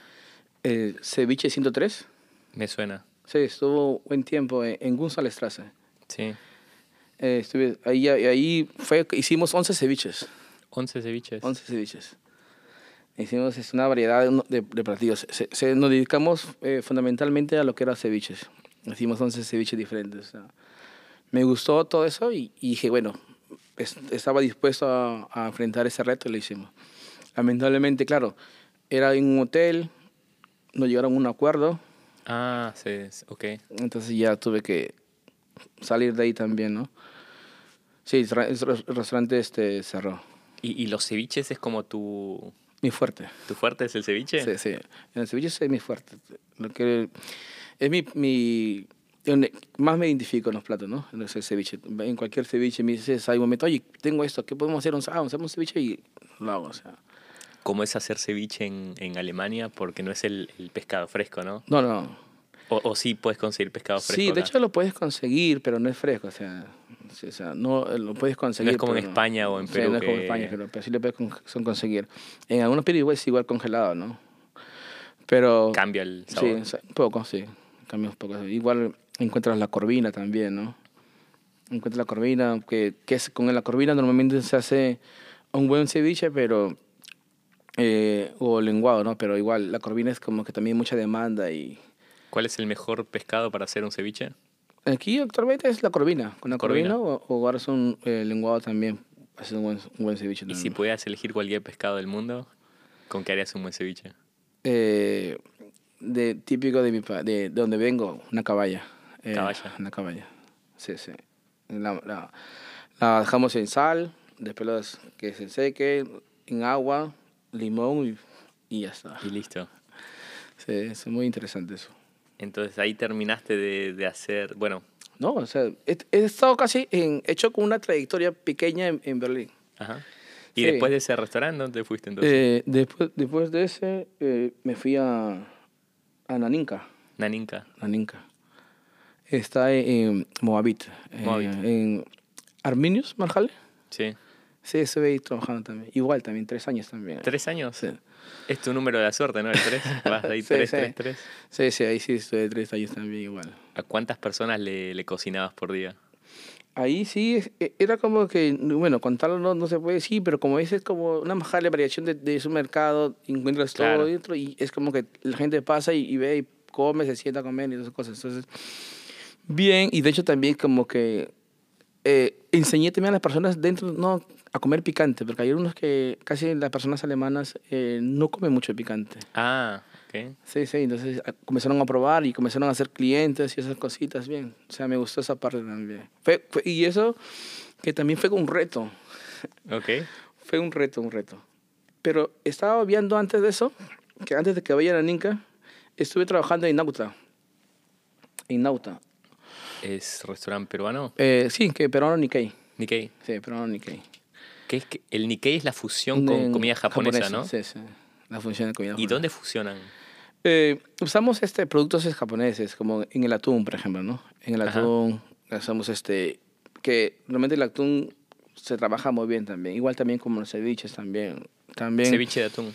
el Ceviche 103. Me suena. Sí, estuvo buen tiempo en, en González Strasse. Sí. Eh, estuve ahí, ahí fue, hicimos 11 ceviches. 11 ceviches. 11 ceviches. Hicimos es una variedad de, de, platillos. Se, se- nos dedicamos eh, fundamentalmente a lo que era ceviches. Hicimos 11 ceviches diferentes. me gustó todo eso y, y dije, bueno, es- estaba dispuesto a, a enfrentar ese reto y lo hicimos. Lamentablemente, claro, era en un hotel, no llegaron a un acuerdo, Ah, sí, ok. entonces ya tuve que salir de ahí también, ¿no? Sí, el restaurante este, cerró. ¿Y, y los ceviches es como tu, Mi fuerte. tu fuerte es el ceviche? Sí, sí. En el ceviche es mi fuerte. Lo que es mi, mi donde más me identifico en los platos, ¿no? En el ceviche. En cualquier ceviche me dices, hay un momento, oye, tengo esto, ¿qué podemos hacer? Ah, hacemos un ceviche y lo hago, o sea. ¿Cómo es hacer ceviche en, en Alemania? Porque no es el, el pescado fresco, ¿no? No, no. O, o sí puedes conseguir pescado fresco. Sí, de acá? hecho lo puedes conseguir, pero no es fresco, o sea, sí, o sea no lo puedes conseguir. como en España o en Sí, Perú no es como en España, pero, pero sí lo puedes con- son conseguir. En algunos igual es igual congelado, ¿no? Pero Cambia el Sí, sabor. un poco, sí. Cambia un poco. Igual encuentras la corvina también, ¿no? Encuentras la corvina, que, que es, con la corvina normalmente se hace un buen ceviche, pero... eh, o lenguado, ¿no? Pero igual, la corvina es como que también mucha demanda y... ¿Cuál es el mejor pescado para hacer un ceviche? Aquí actualmente es la corvina. Con la Corvina. corvina, o, o un eh, lenguado también. Hace un buen, un buen ceviche Y también. si pudieras elegir cualquier pescado del mundo, ¿con qué harías un buen ceviche? Eh, de, típico de, mi, de, de donde vengo, una caballa. Eh, Caballa. Una caballa. Sí, sí. La, la, la dejamos en sal, después los- que se seque, en agua, limón y, y ya está. Y listo. Sí, es muy interesante eso. Entonces ahí terminaste de, de hacer, bueno, No, o sea, he, he estado casi en, hecho con una trayectoria pequeña en, en Berlín. ajá. Y Sí. después de ese restaurante, ¿dónde fuiste entonces? Eh, después, después de ese, eh, me fui a, a Naninka. Naninka. Naninka. Está en Moabit. eh, Moabit. en Arminius, Marjale. Sí. Sí, estuve ahí trabajando también. Igual también, tres años también. ¿Tres años? Sí. Es tu número de la suerte, ¿no? El tres. Vas de ahí Sí, tres, sí. tres, tres. Sí, sí, ahí sí estuve tres años también igual. ¿A cuántas personas le, le cocinabas por día? Ahí sí, e- era como que, bueno, contarlo no, no se puede decir, pero como dices, como una majale variación de, de su mercado, encuentras Claro. todo dentro y es como que la gente pasa y, y ve y come, se sienta a comer y esas cosas. Entonces, bien, y de hecho también como que eh, enseñé también a las personas dentro, no a comer picante, porque hay unos que casi las personas alemanas eh, no comen mucho picante. Ah, ok. Sí, sí, entonces a- comenzaron a probar y comenzaron a ser clientes y esas cositas, bien. O sea, me gustó esa parte también. Fue- fue- y eso que también fue un reto, Ok. fue un reto, un reto. Pero estaba viendo antes de eso, que antes de que vaya a la Ninca, estuve trabajando en Nauta. En Nauta. ¿Es restaurante peruano? Eh, sí, que peruano Nikkei. Nikkei. Sí, peruano Nikkei. ¿Qué es que el Nikkei es la fusión con En- comida japonesa, ¿no? Sí, sí. La función de comida ¿Y japonesa. dónde fusionan? Eh, usamos este, productos japoneses, como en el atún, por ejemplo, ¿no? En el Ajá. atún usamos este, que realmente el atún se trabaja muy bien también. Igual también como los ceviches también. también Ceviche de atún.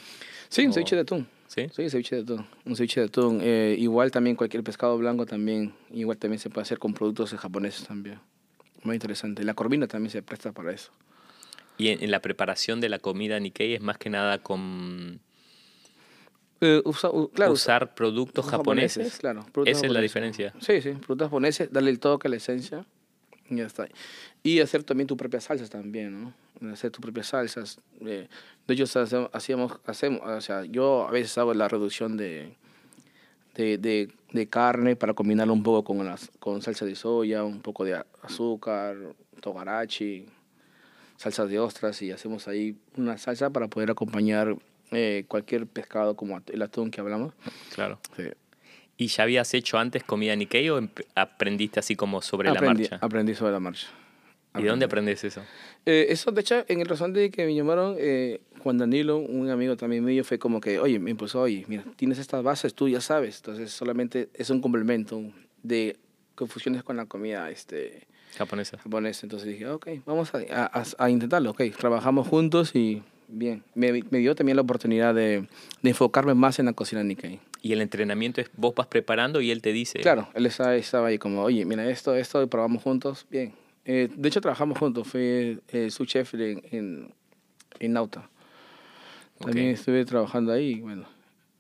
Sí, un o- ceviche de atún. ¿Sí? Sí, ceviche de atún. Un ceviche de atún. Eh, igual también cualquier pescado blanco también. Igual también se puede hacer con productos japoneses también. Muy interesante. La corvina también se presta para eso. Y en, en la preparación de la comida Nikkei es más que nada con Eh, usa- u- claro, usa- usar productos japoneses. Claro. productos Esa es la diferencia. Sí, sí, productos japoneses, darle el toque, la esencia, y ya está. Y hacer también tus propias salsas también, ¿no? Hacer tus propias salsas. eh, de hecho, hacemos, o sea, yo a veces hago la reducción de, de, de, de carne para combinarlo un poco con, las, con salsa de soya, un poco de a- azúcar, togarachi, salsas de ostras, y hacemos ahí una salsa para poder acompañar eh, cualquier pescado como el atún que hablamos. Claro. Sí. ¿Y ya habías hecho antes comida Nikkei o aprendiste así como sobre aprendí, la marcha? Aprendí sobre la marcha. ¿Y de dónde aprendes eso? Eh, eso, de hecho, en el restaurante que me llamaron, eh, Juan Danilo, un amigo también mío, fue como que, oye, me impulsó, oye, mira, tienes estas bases, tú ya sabes. Entonces, solamente es un complemento de que fusiones con la comida este, Japonesa. japonesa. Entonces dije, ok, vamos a, a- a intentarlo, ok. Trabajamos juntos y bien. Me, me dio también la oportunidad de, de enfocarme más en la cocina Nikkei. Y el entrenamiento es vos vas preparando y él te dice. Claro, él estaba, estaba ahí como, oye, mira, esto, esto, probamos juntos, bien. Eh, de hecho, trabajamos juntos, fue eh, su chef en, en, en Nauta. También Ok. estuve trabajando ahí, bueno,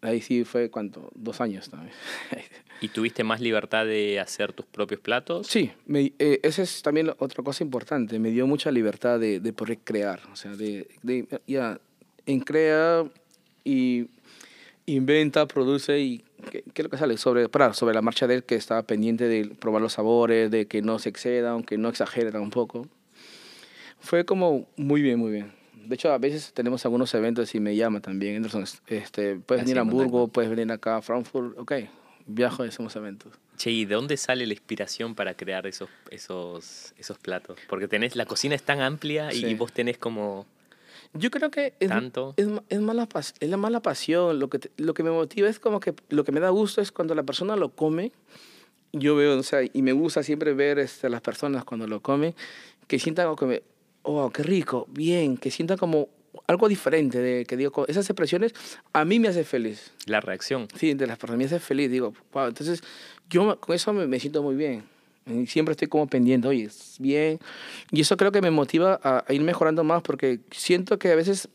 ahí sí fue, ¿cuánto? Dos años también. ¿Y tuviste más libertad de hacer tus propios platos? sí, me, eh, esa es también otra cosa importante, me dio mucha libertad de, de poder crear, o sea, de, de ya, en crea y inventa, produce y ¿qué, es lo que sale? Sobre, para, sobre la marcha de él que estaba pendiente de probar los sabores, de que no se exceda, aunque no exagere tampoco. Fue como muy bien, muy bien. De hecho, a veces tenemos algunos eventos y me llama también, Anderson, este, puedes Así venir a Hamburgo, puedes venir acá a Frankfurt, ok, viajo y hacemos eventos. Che, ¿y de dónde sale la inspiración para crear esos, esos, esos platos? Porque tenés, la cocina es tan amplia y, Sí. y vos tenés como... Yo creo que es, Tanto. es, es, más la pas- es la mala pasión. Lo que, te- lo que me motiva es como que lo que me da gusto es cuando la persona lo come. Yo veo, o sea, y me gusta siempre ver este, a las personas cuando lo comen, que sientan como que, me- oh, qué rico, bien, que sientan como algo diferente, de que digo, esas expresiones a mí me hace feliz. La reacción. Sí, de las personas me hace feliz, digo, wow, entonces yo con eso me, me siento muy bien. Y siempre estoy como pendiente, oye, es bien. Y eso creo que me motiva a, a ir mejorando más porque siento que a veces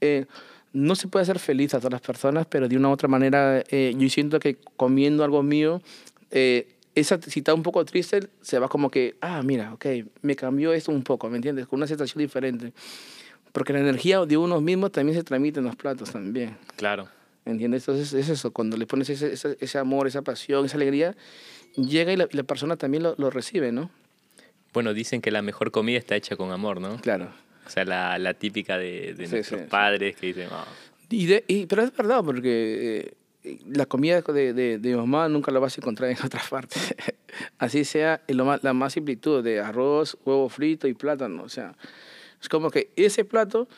eh, no se puede hacer feliz a todas las personas, pero de una u otra manera eh, yo siento que comiendo algo mío, eh, esa si está un poco triste, se va como que, ah, mira, ok, me cambió esto un poco, ¿me entiendes? Con una sensación diferente. Porque la energía de uno mismo también se transmite en los platos también. Claro. ¿Entiendes? Entonces es eso, cuando le pones ese, ese, ese amor, esa pasión, esa alegría, llega y la, la persona también lo, lo recibe, ¿no? Bueno, dicen que la mejor comida está hecha con amor, ¿no? Claro. O sea, la, la típica de, de Sí, nuestros sí, sí. padres que dicen, "Ah, Y de, y, pero es verdad, porque eh, la comida de, de, de mi mamá nunca la vas a encontrar en otra parte. Así sea la más simplitud de arroz, huevo frito y plátano. O sea, es como que ese plato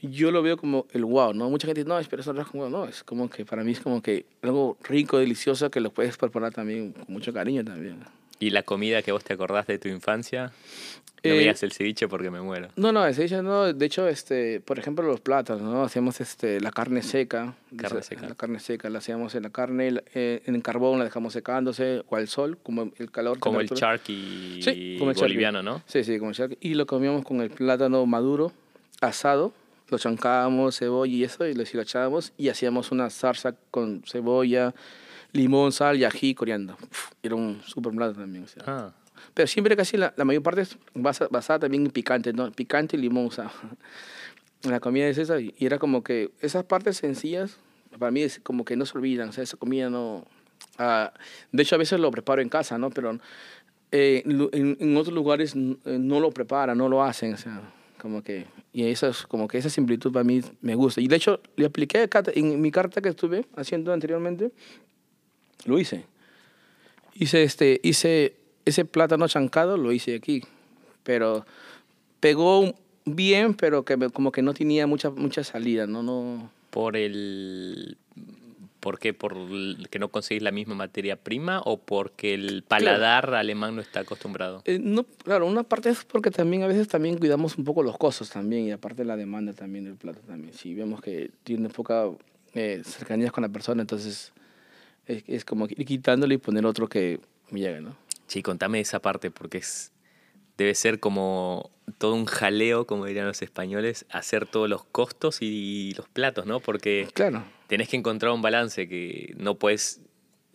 yo lo veo como el wow, ¿no? Mucha gente dice, no, pero eso no es como, no, es como que para mí es como que algo rico, delicioso, que lo puedes preparar también con mucho cariño también. ¿Y la comida que vos te acordás de tu infancia? No Eh, me digas el ceviche porque me muero. No, no, el ceviche no. De hecho, este, por ejemplo, los plátanos, ¿no? Hacíamos este, la carne seca. Carne Esa- seca. La carne seca, la hacíamos en la carne, eh, en el carbón la dejamos secándose o al sol, como el calor. Como el charqui Sí, como el charqui. boliviano, ¿no? Sí, sí, como el charqui. Y lo comíamos con el plátano maduro, asado. Lo chancábamos, cebolla y eso, y lo deshilachábamos y hacíamos una salsa con cebolla, limón, sal y ají, coriandro. Uf, era un super plato también. o sea. Ah, Pero siempre casi la, la mayor parte es basa- basada también en picante, ¿no? Picante y limón, o sea, la comida es esa. Y era como que esas partes sencillas, para mí es como que no se olvidan, o sea, esa comida no... ah, de hecho, a veces lo preparo en casa, ¿no? Pero eh, en, en otros lugares eh, no lo preparan, no lo hacen, o sea, como que... Y eso es como que esa similitud para mí me gusta. Y de hecho, le apliqué en mi carta que estuve haciendo anteriormente, lo hice. Hice, este, hice ese plátano chancado, lo hice aquí. Pero pegó bien, pero que como que no tenía mucha, mucha salida, ¿no? no ¿Por el... ¿Por qué? ¿Por que no conseguís la misma materia prima o porque el paladar alemán no está acostumbrado? Eh, no, claro, una parte es porque también a veces también cuidamos un poco los costos también y aparte la demanda también del plato también. Si vemos que tiene poca eh, cercanías con la persona, entonces es, es como ir quitándole y poner otro que me llegue, ¿no? Sí, contame esa parte porque es debe ser como todo un jaleo, como dirían los españoles, hacer todos los costos y los platos, ¿no? Porque Claro, tenés que encontrar un balance que no puedes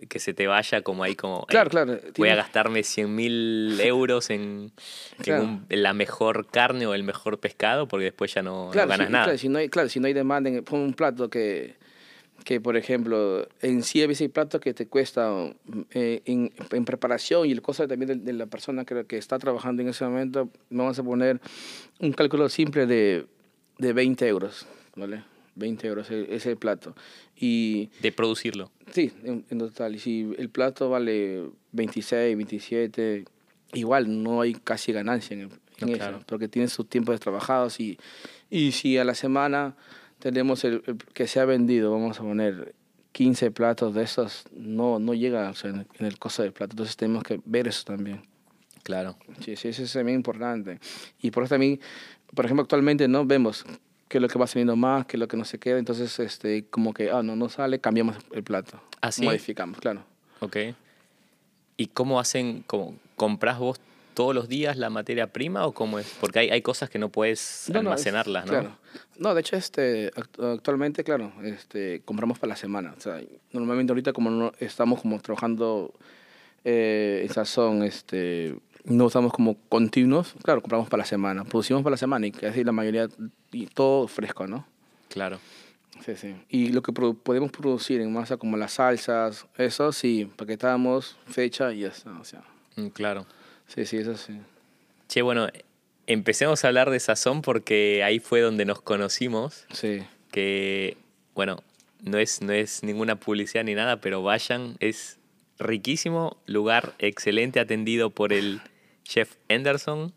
que se te vaya como ahí como claro, eh, claro. voy a gastarme 100 mil euros en, en Claro. un- en la mejor carne o el mejor pescado porque después ya no, no ganas si, nada. Claro si, no hay, claro, si no hay demanda en pon un plato que, que, por ejemplo, en sí a veces hay platos que te cuesta eh, en, en preparación y el costo también de, de la persona que, que está trabajando en ese momento, vamos a poner un cálculo simple de, de 20 euros, ¿vale? 20 euros e- ese plato. Y De producirlo. sí, en, en total. Y si el plato vale 26, 27, igual no hay casi ganancia en, el- en No, eso, claro. porque tiene sus tiempos trabajados y, y si a la semana tenemos el, el que se ha vendido, vamos a poner 15 platos de esos, no, no llega o sea, en, el, en el costo del plato. Entonces tenemos que ver eso también. Claro. Sí, sí, eso es también importante. Y por eso también, por ejemplo, actualmente no vemos qué es lo que va saliendo más, qué es lo que no se queda. Entonces, este, como que, ah, no, no sale, cambiamos el plato. ¿Ah, sí? Modificamos, claro. Ok. ¿Y cómo hacen, cómo, compras vos todos los días la materia prima o cómo es? Porque hay, hay cosas que no puedes No, no, es- almacenarlas, ¿no? Claro. No, de hecho, este, act- actualmente, claro, este, compramos para la semana. O sea, normalmente ahorita como no estamos como trabajando eh, en sazón, este, no estamos como continuos, claro, compramos para la semana. Producimos para la semana y casi la mayoría, y todo fresco, ¿no? Claro. Sí, sí. Y lo que produ- podemos producir en masa, como las salsas, eso sí, paquetamos, fecha y ya está. O sea, Mm, Claro. Sí, sí, eso sí. Che, bueno, empecemos a hablar de sazón porque ahí fue donde nos conocimos. Sí, Que, bueno, no es, no es ninguna publicidad ni nada, pero vayan, es riquísimo, lugar excelente, atendido por el chef Anderson.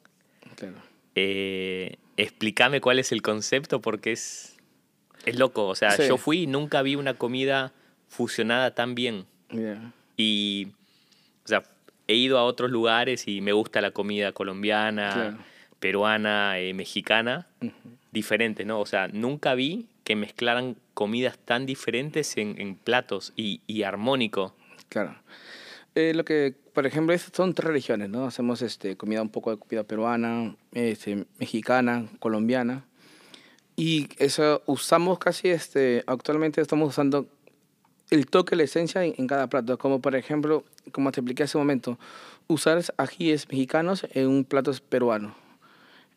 claro. Eh, explícame cuál es el concepto porque es, es loco. O sea, Sí. yo fui y nunca vi una comida fusionada tan bien. Mira. Y, o sea, he ido a otros lugares y me gusta la comida colombiana, Claro. peruana, eh, mexicana, Ujú. diferente, ¿no? O sea, nunca vi que mezclaran comidas tan diferentes en, en platos y, y armónico. Claro. Eh, lo que, por ejemplo, son tres regiones, ¿no? Hacemos este, comida un poco de comida peruana, este, mexicana, colombiana. Y eso usamos casi, este, actualmente estamos usando el toque, la esencia en, cada plato. Como por ejemplo, como te expliqué hace un momento, usar ajíes mexicanos en un plato peruano.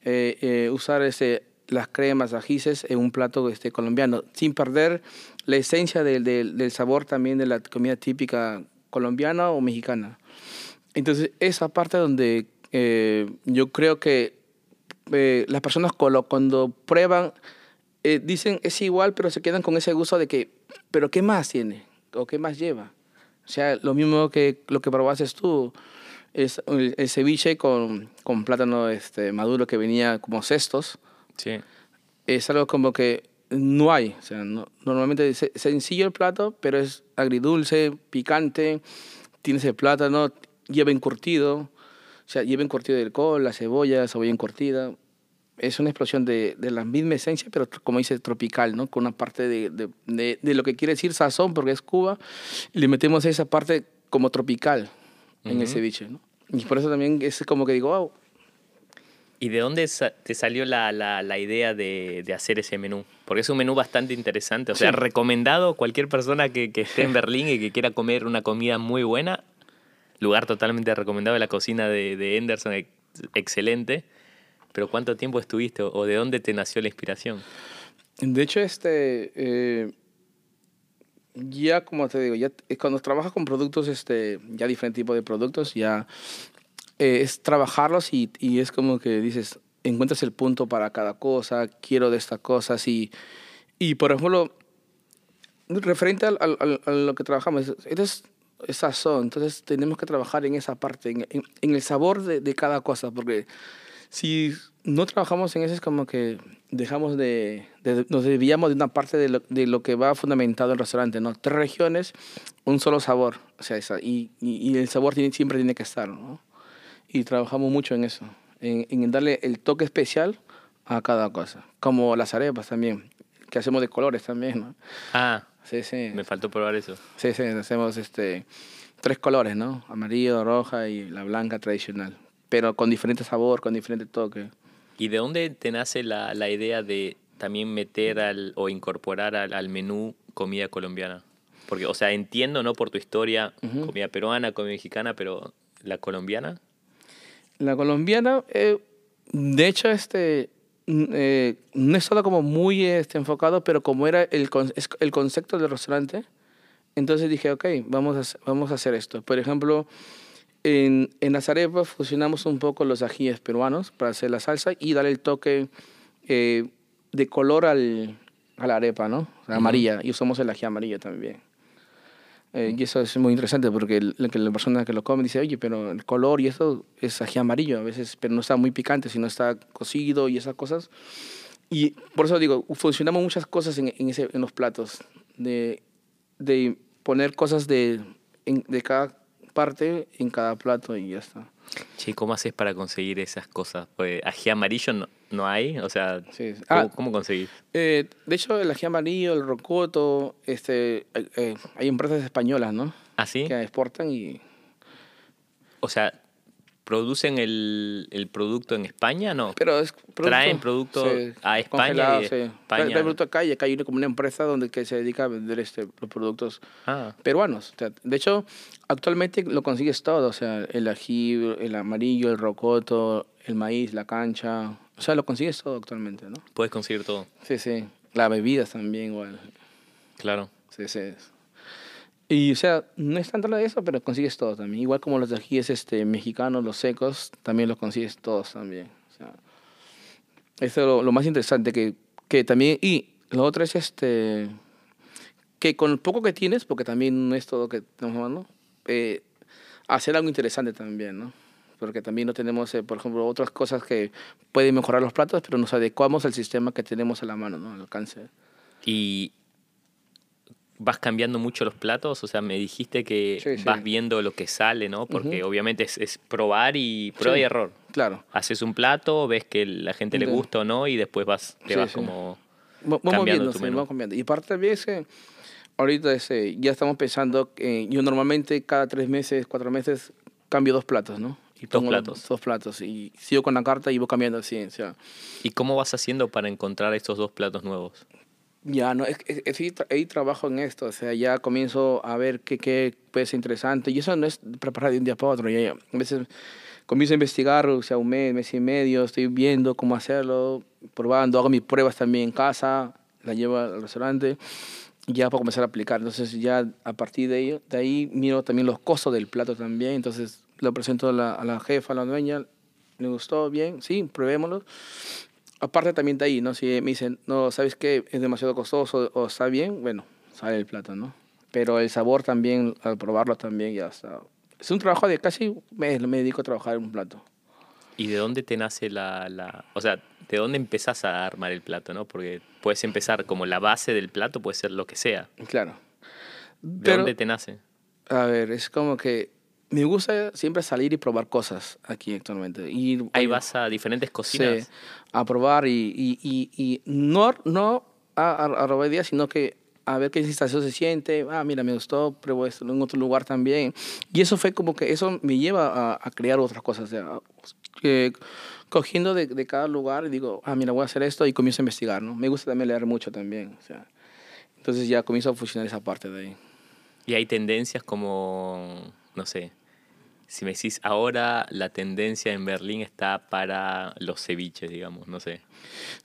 Eh, eh, usar ese, las cremas, ajíes en un plato este, colombiano, sin perder la esencia del, del, sabor también de la comida típica colombiana o mexicana. Entonces, esa parte donde eh, yo creo que eh, las personas cuando prueban dicen es igual, pero se quedan con ese gusto de que, pero ¿qué más tiene? ¿O qué más lleva? O sea, lo mismo que lo que probaste tú, es el, el ceviche con, con plátano este, maduro que venía como cestos, Sí. es algo como que no hay. O sea, no- normalmente es sencillo el plato, pero es agridulce, picante, tiene ese plátano, lleva encurtido, o sea, lleva encurtido el col, la cebolla, cebolla encurtida. Es una explosión de, de la misma esencia, pero como dice, tropical, ¿no? Con una parte de, de, de- lo que quiere decir sazón, porque es Cuba, y le metemos esa parte como tropical en el Ujú. ceviche, ¿no? Y por eso también es como que digo, wow, ¿Y de dónde sa- te salió la, la- la idea de, de hacer ese menú? Porque es un menú bastante interesante. O sea, Sí. recomendado cualquier persona que, que esté en Berlín y que quiera comer una comida muy buena. lugar totalmente recomendado, la cocina de, de Henderson, ex- excelente. Pero ¿cuánto tiempo estuviste o- de dónde te nació la inspiración? De hecho, este, eh, ya como te digo, ya eh, cuando trabajas con productos, este, ya diferente tipo de productos, ya eh, es trabajarlos y, y es como que dices, encuentras el punto para cada cosa, quiero de estas cosas y, y por ejemplo, referente al, al- a lo que trabajamos, es, es sazón, entonces tenemos que trabajar en esa parte, en, en- en el sabor de, de cada cosa, porque si no trabajamos en eso es como que dejamos de, de- nos desviamos de una parte de lo, de lo que va fundamentado en el restaurante, ¿no? Tres regiones, un solo sabor, o sea, esa, y, y, y el sabor tiene, siempre tiene que estar, ¿no? Y trabajamos mucho en eso, en, en darle el toque especial a cada cosa, como las arepas también, que hacemos de colores también, ¿no? Ah, Sí, sí. me faltó probar eso. Sí, sí, hacemos este, tres colores, ¿no? Amarillo, roja y la blanca tradicional. Pero con diferente sabor, con diferente toque. ¿Y de dónde te nace la, la idea de también meter al, o incorporar al, al menú comida colombiana? Porque, o sea, entiendo, ¿no? Por tu historia, comida peruana, comida mexicana, pero la colombiana. La colombiana, eh, de hecho, este, eh, no he estado como muy este, enfocado, pero como era el, es el concepto del restaurante, entonces dije, ok, vamos a, vamos a hacer esto. Por ejemplo, en, en las arepas fusionamos un poco los ajíes peruanos para hacer la salsa y darle el toque eh, de color al, a la arepa, ¿no? La amarilla, y usamos el ají amarillo también. Eh, y eso es muy interesante porque el- la, que la persona que lo come dice, oye, pero el color y eso es ají amarillo a veces, pero no está muy picante, sino está cocido y esas cosas. Y por eso digo, funcionamos muchas cosas en, en, ese, en los platos, de, de poner cosas de, de cada parte en cada plato y ya está. Che, ¿cómo haces para conseguir esas cosas? Pues ají amarillo no, no hay, o sea, Sí. ¿cómo, Ah, cómo conseguir? eh, de hecho, el ají amarillo, el rocoto, este, eh, eh, hay empresas españolas, ¿no? ¿Ah, sí? Que exportan y O sea, ¿producen el, el producto en España? No. Pero es producto, Traen producto a España y de sí. España- Traen traen producto acá y acá hay una, como una empresa donde que se dedica a vender este, los productos Ah, peruanos. O sea, de hecho, actualmente lo consigues todo. O sea, el ají, el amarillo, el rocoto, el maíz, la cancha. O sea, lo consigues todo actualmente, ¿no? puedes conseguir todo. Sí, sí. Las bebidas también igual. Claro. Sí, sí. Y, o sea, no es tanto lo de eso, pero consigues todo también. Igual como los ajíes este, mexicanos, los secos, también los consigues todos también. O sea, eso es lo, lo más interesante que, que también... Y lo otro es este que con lo poco que tienes, porque también no es todo que estamos hablando, eh, hacer algo interesante también, ¿no? Porque también no tenemos, eh, por ejemplo, otras cosas que pueden mejorar los platos, pero nos adecuamos al sistema que tenemos a la mano, ¿no? Al alcance. Y vas cambiando mucho los platos, o sea, me dijiste que Sí, sí. vas viendo lo que sale, ¿no? Porque obviamente es, es probar y prueba Sí. y error. Claro. Haces un plato, ves que la gente le gusta o no y después vas, te vas como... Va- Vamos cambiando viendo, tu sí, menú. vamos cambiando. Y aparte también es que ahorita ese, ya estamos pensando que yo normalmente cada tres meses, cuatro meses cambio dos platos, ¿no? Y Dos platos. Dos platos. Y sigo con la carta y voy cambiando así. O sea, ¿Y cómo vas haciendo para encontrar estos dos platos nuevos? Ya no, es, es, es- ahí trabajo en esto. O sea, ya comienzo a ver qué, qué puede ser interesante. Y eso no es preparar de un día para otro. Ya, ya. A veces comienzo a investigar, o sea, un mes, mes y medio, estoy viendo cómo hacerlo, probando, hago mis pruebas también en casa, la llevo al restaurante ya puedo comenzar a aplicar. Entonces ya a partir de, ello, de ahí miro también los costos del plato también. Entonces lo presento a la, a la jefa, a la dueña, le gustó, bien, sí, probémoslo. Aparte también de ahí, ¿no? Si me dicen, no, ¿sabes qué? Es demasiado costoso o está bien, bueno, sale el plato, ¿no? Pero el sabor también, al probarlo también ya está. Es un trabajo de casi un mes, me dedico a trabajar en un plato. ¿Y de dónde te nace la, la... O sea, ¿de dónde empezás a armar el plato, no? Porque puedes empezar como la base del plato, puede ser lo que sea. Claro. ¿De Pero, dónde te nace? a ver, es como que me gusta siempre salir y probar cosas aquí actualmente. Ir, Ahí vas a diferentes cocinas. Sí, a probar y, y, y, y no, no a, a, robar ideas, sino que a ver qué sensación se siente. Ah, mira, me gustó, pruebo esto en otro lugar también. Y eso fue como que eso me lleva a, a crear otras cosas. O sea, que cogiendo de, de cada lugar y digo, ah, mira, voy a hacer esto y comienzo a investigar, ¿no? Me gusta también leer mucho también. O sea, entonces ya comienzo a fusionar esa parte de ahí. Y hay tendencias como, no sé, si me decís ahora la tendencia en Berlín está para los ceviches, digamos, no sé.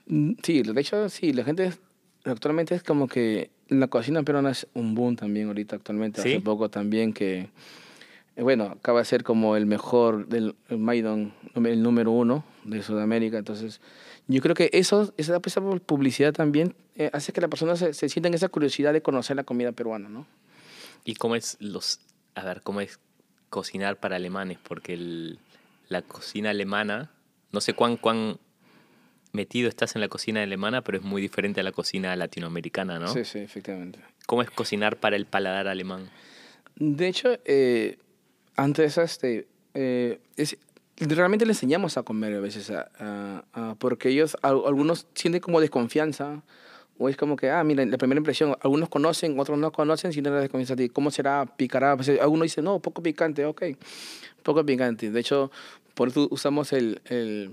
Mm, Sí, de hecho, sí, la gente actualmente es como que la cocina peruana es un boom también ahorita actualmente. ¿Sí? Hace poco también que, eh, bueno, acaba de ser como el mejor del el Maidon, el número uno de Sudamérica. Entonces, yo creo que eso, esa, esa publicidad también eh, hace que la persona se, se sienta en esa curiosidad de conocer la comida peruana, ¿no? ¿Y cómo es los, a ver, cómo es cocinar para alemanes? Porque el- la cocina alemana, no sé cuán, cuán metido estás en la cocina alemana, pero es muy diferente a la cocina latinoamericana, ¿no? Sí, sí, efectivamente. ¿Cómo es cocinar para el paladar alemán? De hecho, eh, antes, este, eh, es, realmente le enseñamos a comer a veces, a- a- a- porque ellos, al- algunos sienten como desconfianza, o es como que, ah, mira, la primera impresión, algunos conocen, otros no conocen, sienten la desconfianza de ti. ¿Cómo será? ¿Picará? Pues, algunos dicen, no, poco picante, ok, poco picante. De hecho, por eso usamos el, el,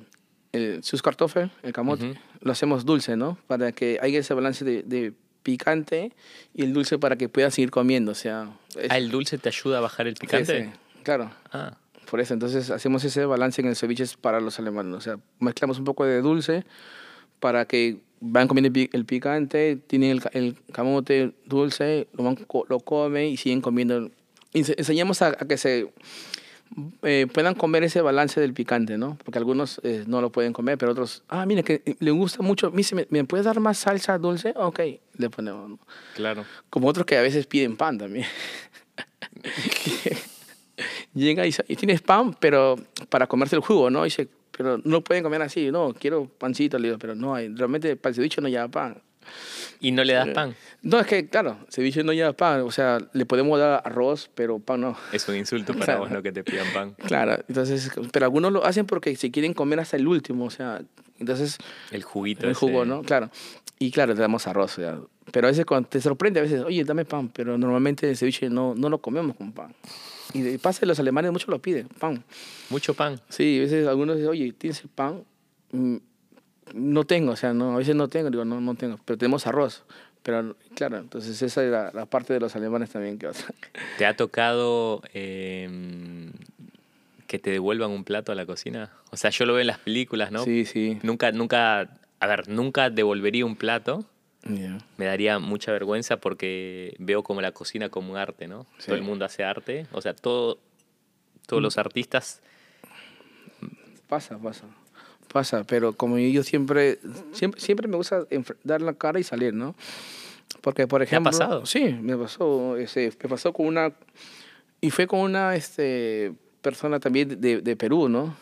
el Süßkartoffel, el camote, Ujú. lo hacemos dulce, ¿no? Para que haya ese balance de, de picante y el dulce para que puedas seguir comiendo, o sea... es- Ah, ¿el dulce te ayuda a bajar el Sí, picante? sí, claro. Ah, Por eso, entonces hacemos ese balance en el ceviche para los alemanes. O sea, mezclamos un poco de dulce para que van comiendo el pi- el picante, tienen el, el camote dulce, lo, van, lo comen y siguen comiendo. Ense- Enseñamos a, a que se eh, puedan comer ese balance del picante, ¿no? Porque algunos eh, no lo pueden comer, pero otros, ah, mira, que eh, le gusta mucho. Me ¿me, puedes dar más salsa dulce? Ok, le ponemos. ¿no? claro. Como otros que a veces piden pan también. Llega y, y tienes pan, pero para comerse el jugo, ¿no? Y dice, pero no pueden comer así, no, quiero pancito, le digo, pero no hay, realmente para el ceviche no lleva pan. ¿Y no le das pan? No, es que, claro, ceviche no lleva pan, o sea, le podemos dar arroz, pero pan no. Es un insulto para Claro. vos, ¿no? Que te pidan pan. Claro, entonces, pero algunos lo hacen porque se quieren comer hasta el último, o sea, entonces, El juguito. el ese. jugo, ¿no? Claro. Y claro, le damos arroz, sea, pero a veces cuando te sorprende, a veces, oye, dame pan, pero normalmente el ceviche no, no lo comemos con pan. Y de pasa, los alemanes mucho lo piden, pan. Mucho pan. Sí, a veces algunos dicen, oye, ¿tienes el pan? Mm, No tengo, o sea, no, a veces no tengo, digo, no, no tengo, pero tenemos arroz. Pero claro, entonces esa es la, la parte de los alemanes también que pasa. ¿Te ha tocado eh, que te devuelvan un plato a la cocina? O sea, yo lo veo en las películas, ¿no? Sí, sí. Nunca, nunca, a ver, nunca devolvería un plato. Me daría mucha vergüenza porque veo como la cocina como un arte, ¿no? Sí. Todo el mundo hace arte. O sea, todo, todos los artistas. Pasa, pasa. Pasa, pero como yo siempre, siempre, siempre me gusta dar la cara y salir, ¿no? Porque, por ha ejemplo... pasado? Sí, me pasó. ese, me pasó con una... Y fue con una este, persona también de, de Perú, ¿no?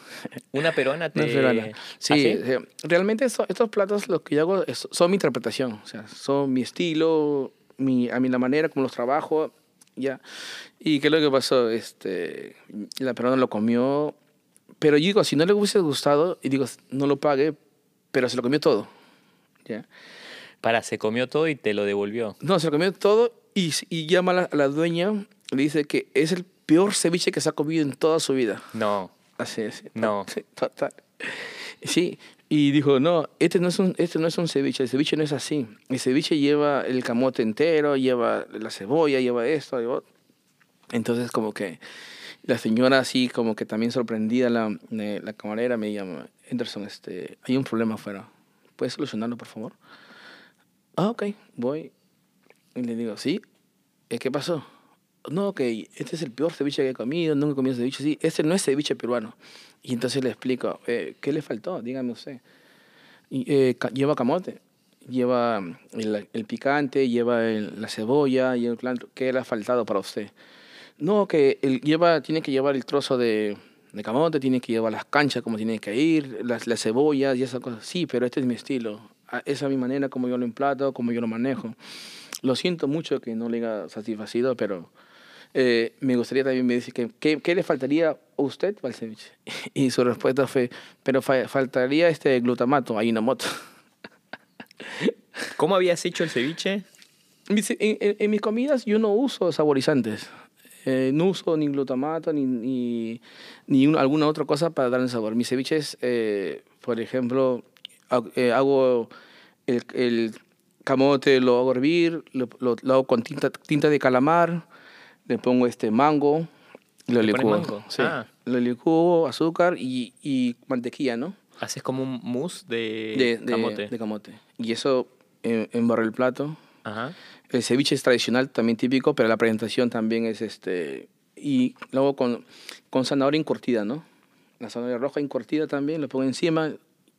Una peruana te. Una peruana. Sí, ¿Ah, sí? eh, realmente estos platos lo que yo hago es- son mi interpretación, o sea, son mi estilo, mi, a mí la manera como los trabajo, ya. ¿Y qué es lo que pasó? Este, la peruana lo comió, pero yo digo, si no le hubiese gustado, y digo, no lo pague, pero se lo comió todo, ya. Para, se comió todo y te lo devolvió. No, se lo comió todo y, y llama a la, a la dueña, le dice que es el peor ceviche que se ha comido en toda su vida. No. Así es. No. Total. Sí, y dijo, no, este no, es un, este no es un ceviche, el ceviche no es así. El ceviche lleva el camote entero, lleva la cebolla, lleva esto, lleva... Entonces como que la señora así como que también sorprendida, la, eh, la camarera me llama, Anderson, este, hay un problema afuera, ¿puedes solucionarlo por favor? Ah, ok, voy. Y le digo, ¿sí? "Eh, ¿Qué pasó? No, que este es el peor ceviche que he comido, nunca he comido ceviche así. Este no es ceviche peruano. Y entonces le explico, eh, ¿qué le faltó? Dígame usted. Eh, lleva camote, lleva el, el picante, lleva el- la cebolla, y el. ¿Qué le ha faltado para usted? No, que él lleva, tiene que llevar el trozo de, de camote, tiene que llevar las canchas como tiene que ir, las, las cebollas y esas cosas. Sí, pero este es mi estilo. Ah, Esa es mi manera como yo lo emplato, como yo lo manejo. Lo siento mucho que no le haya satisfacido, pero eh, me gustaría también me dice que ¿qué, qué le faltaría a usted para el ceviche. Y su respuesta fue, pero fa- faltaría este glutamato, Ajinomoto. ¿Cómo habías hecho el ceviche? En, en- en mis comidas yo no uso saborizantes. Eh, no uso ni glutamato ni, ni, ni un- alguna otra cosa para darle sabor. Mis ceviches, eh, por ejemplo, ha- hago el, el camote, lo hago hervir, lo, lo- lo hago con tinta, tinta de calamar, le pongo este mango, Lo ¿Le pones licúo. mango? Sí. Ah. Lo licúo, azúcar y, y mantequilla, ¿no? Haces como un mousse de, De, de- camote. de camote. Y eso en, embarro el plato. Ajá. El ceviche es tradicional, también típico, pero la presentación también es este. Y luego con, con zanahoria encurtida, ¿no? La zanahoria roja encurtida también, lo pongo encima.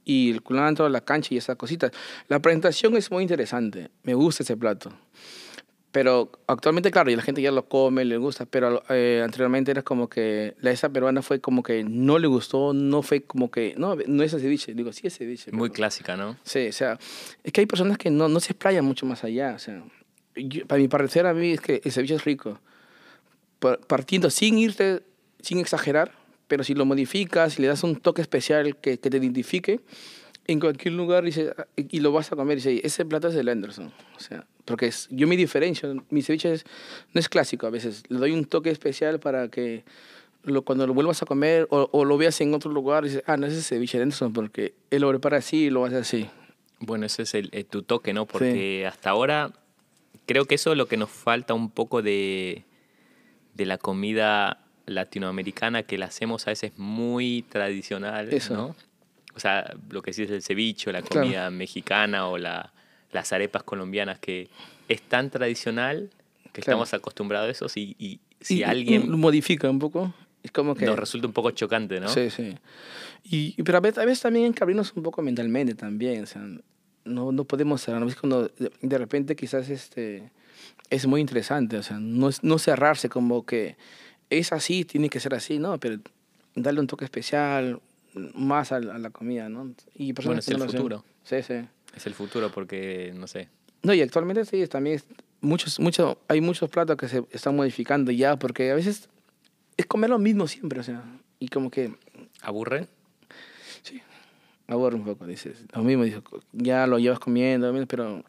Y el culantro, la cancha y esas cositas. La presentación es muy interesante. Me gusta ese plato. Pero actualmente, claro, y la gente ya lo come, le gusta, pero eh, anteriormente era como que la esa peruana fue como que no le gustó, no fue como que, no, no es ceviche. Digo, sí es ceviche. Muy pero- clásica, ¿no? Sí, o sea, es que hay personas que no, no se explayan mucho más allá. O sea, yo- para mi parecer, a mí es que el ceviche es rico. Pa- Partiendo sin irte, sin exagerar, pero si lo modificas, si le das un toque especial que, que te identifique, en cualquier lugar dice, ah, y lo vas a comer y dice, ese plato es del Anderson. O sea, porque es, yo me diferencio. Mi ceviche es, no es clásico a veces. Le doy un toque especial para que lo, cuando lo vuelvas a comer o, o lo veas en otro lugar, dices, ah, no, ese es ceviche de Anderson porque él lo prepara así y lo hace así. Bueno, ese es el, eh, tu toque, ¿no? Porque hasta ahora creo que eso es lo que nos falta un poco de, de la comida latinoamericana, que la hacemos a veces muy tradicional, Eso. ¿no? O sea, lo que sí es el ceviche, o la Claro. comida mexicana o la, las arepas colombianas, que es tan tradicional que Claro. estamos acostumbrados a eso y, y si Y- alguien lo modifica un poco, es como que... nos resulta un poco chocante, ¿no? Sí, sí. Y, pero a veces, a veces también hay que abrirnos un poco mentalmente también, o sea, no, no podemos cerrar, ¿no? Es cuando de, repente quizás este, es muy interesante, o sea, no, no cerrarse como que es así, tiene que ser así, ¿no? Pero darle un toque especial más a, la- comida, ¿no? Y Bueno, personas es el no futuro. Sí, sí. Es el futuro porque, no sé, No, y actualmente sí, también muchos, mucho, hay muchos platos que se están modificando ya, porque a veces es comer lo mismo siempre, o sea, y como que aburre. aburre un poco, dices, lo mismo, dices, ya lo llevas comiendo, pero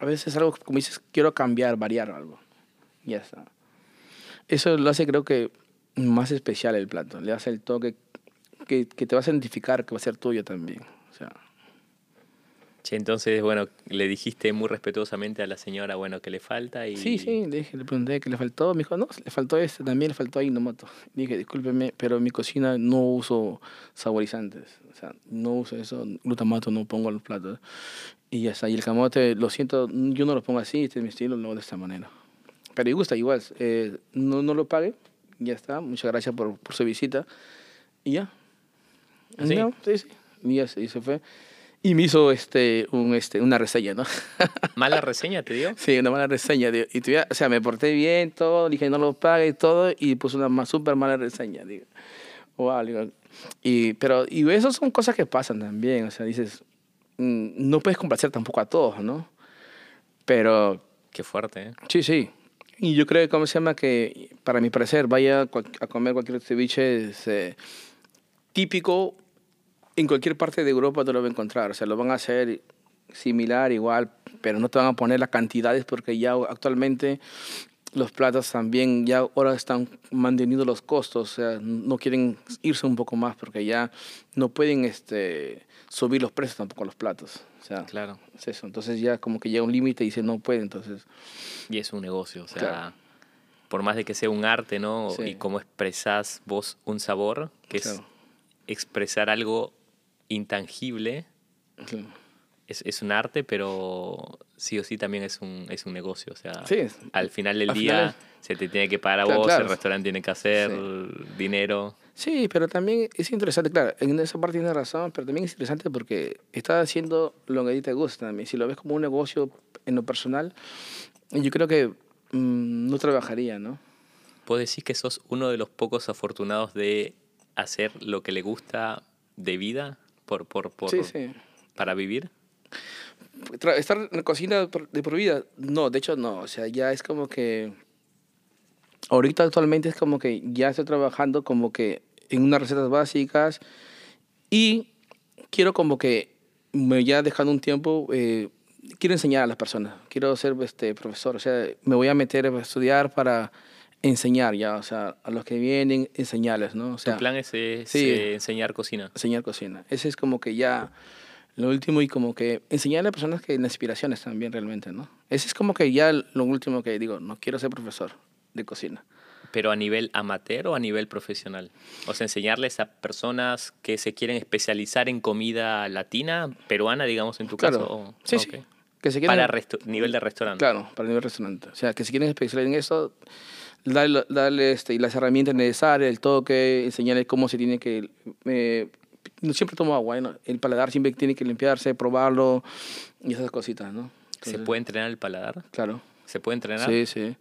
a veces es algo como dices, quiero cambiar, variar algo, ya está. Eso lo hace creo que más especial el plato, le hace el toque que, que te vas a identificar, que va a ser tuyo también, Che, entonces, bueno, le dijiste muy respetuosamente a la señora, bueno, que le falta y... Sí, sí, le dije, le pregunté qué le faltó. Me dijo, no, le faltó este, también le faltó ahí Inomoto. Dije, discúlpeme, pero en mi cocina no uso saborizantes. O sea, no uso eso, glutamato no pongo en los platos. Y ya está. Y el camote, lo siento, yo no lo pongo así, este es mi estilo, lo hago de esta manera. Pero me gusta igual, eh, no, no lo pague, ya está. Muchas gracias por, por su visita. Y ya. ¿Ah, sí? No, sí, sí. Y ya se, y se fue. Y me hizo este, un, este, una reseña, ¿no? ¿Mala reseña te dio? Sí, una mala reseña. digo, Y tuviera, o sea, me porté bien, todo, dije no lo pague y todo, y puso una súper mala reseña. Digo, wow, digo. Y, pero, y eso son cosas que pasan también, o sea, dices, mm, no puedes complacer tampoco a todos, ¿no? Pero, Qué fuerte, ¿eh? sí, sí. Y yo creo, ¿cómo se llama? Que, para mi parecer, vaya a comer cualquier ceviche es, eh, típico, en cualquier parte de Europa te lo va a encontrar. O sea, lo van a hacer similar, igual, pero no te van a poner las cantidades porque ya actualmente los platos también ya ahora están manteniendo los costos, o sea, no quieren irse un poco más porque ya no pueden este, subir los precios tampoco los platos. O sea, Claro. es eso. Entonces ya como que llega un límite y dice no puede, entonces... Y es un negocio, o sea, Claro. por más de que sea un arte, ¿no? Sí. Y cómo expresás vos un sabor, que es expresar algo intangible, claro. es, es un arte, pero sí o sí también es un, es un negocio, o sea, Sí, al final del al día final se te tiene que pagar a Claro, vos, claro. el restaurante tiene que hacer dinero. Sí, pero también es interesante, claro, en esa parte tienes razón, pero también es interesante porque estás haciendo lo que a ti te gusta también. Si lo ves como un negocio en lo personal, yo creo que mm, no trabajaría, ¿no? ¿Puedo decir que sos uno de los pocos afortunados de hacer lo que le gusta de vida por, por, por, Sí, sí. para vivir? Estar en la cocina de por vida, no, de hecho no, o sea, ya es como que, ahorita actualmente es como que ya estoy trabajando como que en unas recetas básicas y quiero como que me ya dejando un tiempo, eh, quiero enseñar a las personas, quiero ser este, profesor, o sea, me voy a meter a estudiar para enseñar ya, o sea, a los que vienen, enseñarles, ¿no? O sea, tu plan es, eh, sí. eh, enseñar cocina. enseñar cocina. Ese es como que ya lo último y como que enseñarle a personas que las inspiraciones también realmente, ¿no? Ese es como que ya lo último que digo, no quiero ser profesor de cocina. ¿Pero a nivel amateur o a nivel profesional? O sea, enseñarles a personas que se quieren especializar en comida latina, peruana, digamos, en tu Claro. caso. o- Sí, ok. sí. Que se quieren, Para nivel de restaurante. Claro, para el nivel restaurante. O sea, que si quieren especializar en eso, darle, darle este, las herramientas necesarias, el toque, enseñarles cómo se tiene que... eh, no siempre tomo agua, ¿no? el paladar siempre tiene que limpiarse, probarlo y esas cositas, ¿no? ¿Se Entonces, puede entrenar el paladar? Claro. ¿Se puede entrenar? Sí, sí.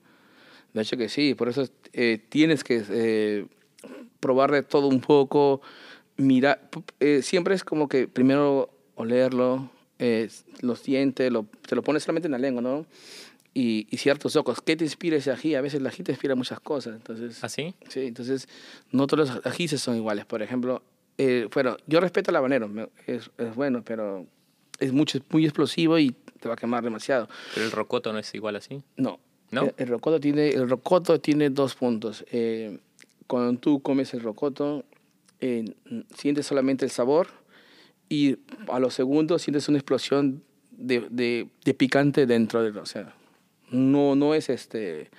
De hecho que sí, por eso eh, tienes que eh, probar de todo un poco, mirar, eh, siempre es como que primero olerlo, eh, los dientes, lo, te lo pones solamente en la lengua, ¿no? Y, y ciertos ojos, ¿qué te inspira ese ají? A veces el ají te inspira muchas cosas, entonces... ¿Así? Sí, entonces no todos los ajíes son iguales. Por ejemplo, eh, bueno, yo respeto el habanero, es, es bueno, pero es mucho, muy explosivo y te va a quemar demasiado. ¿Pero el rocoto no es igual así? No. ¿No? El, el rocoto tiene, el rocoto tiene dos puntos. Eh, cuando tú comes el rocoto, eh, sientes solamente el sabor y a los segundos sientes una explosión de, de, de picante dentro de O sea, no, no es este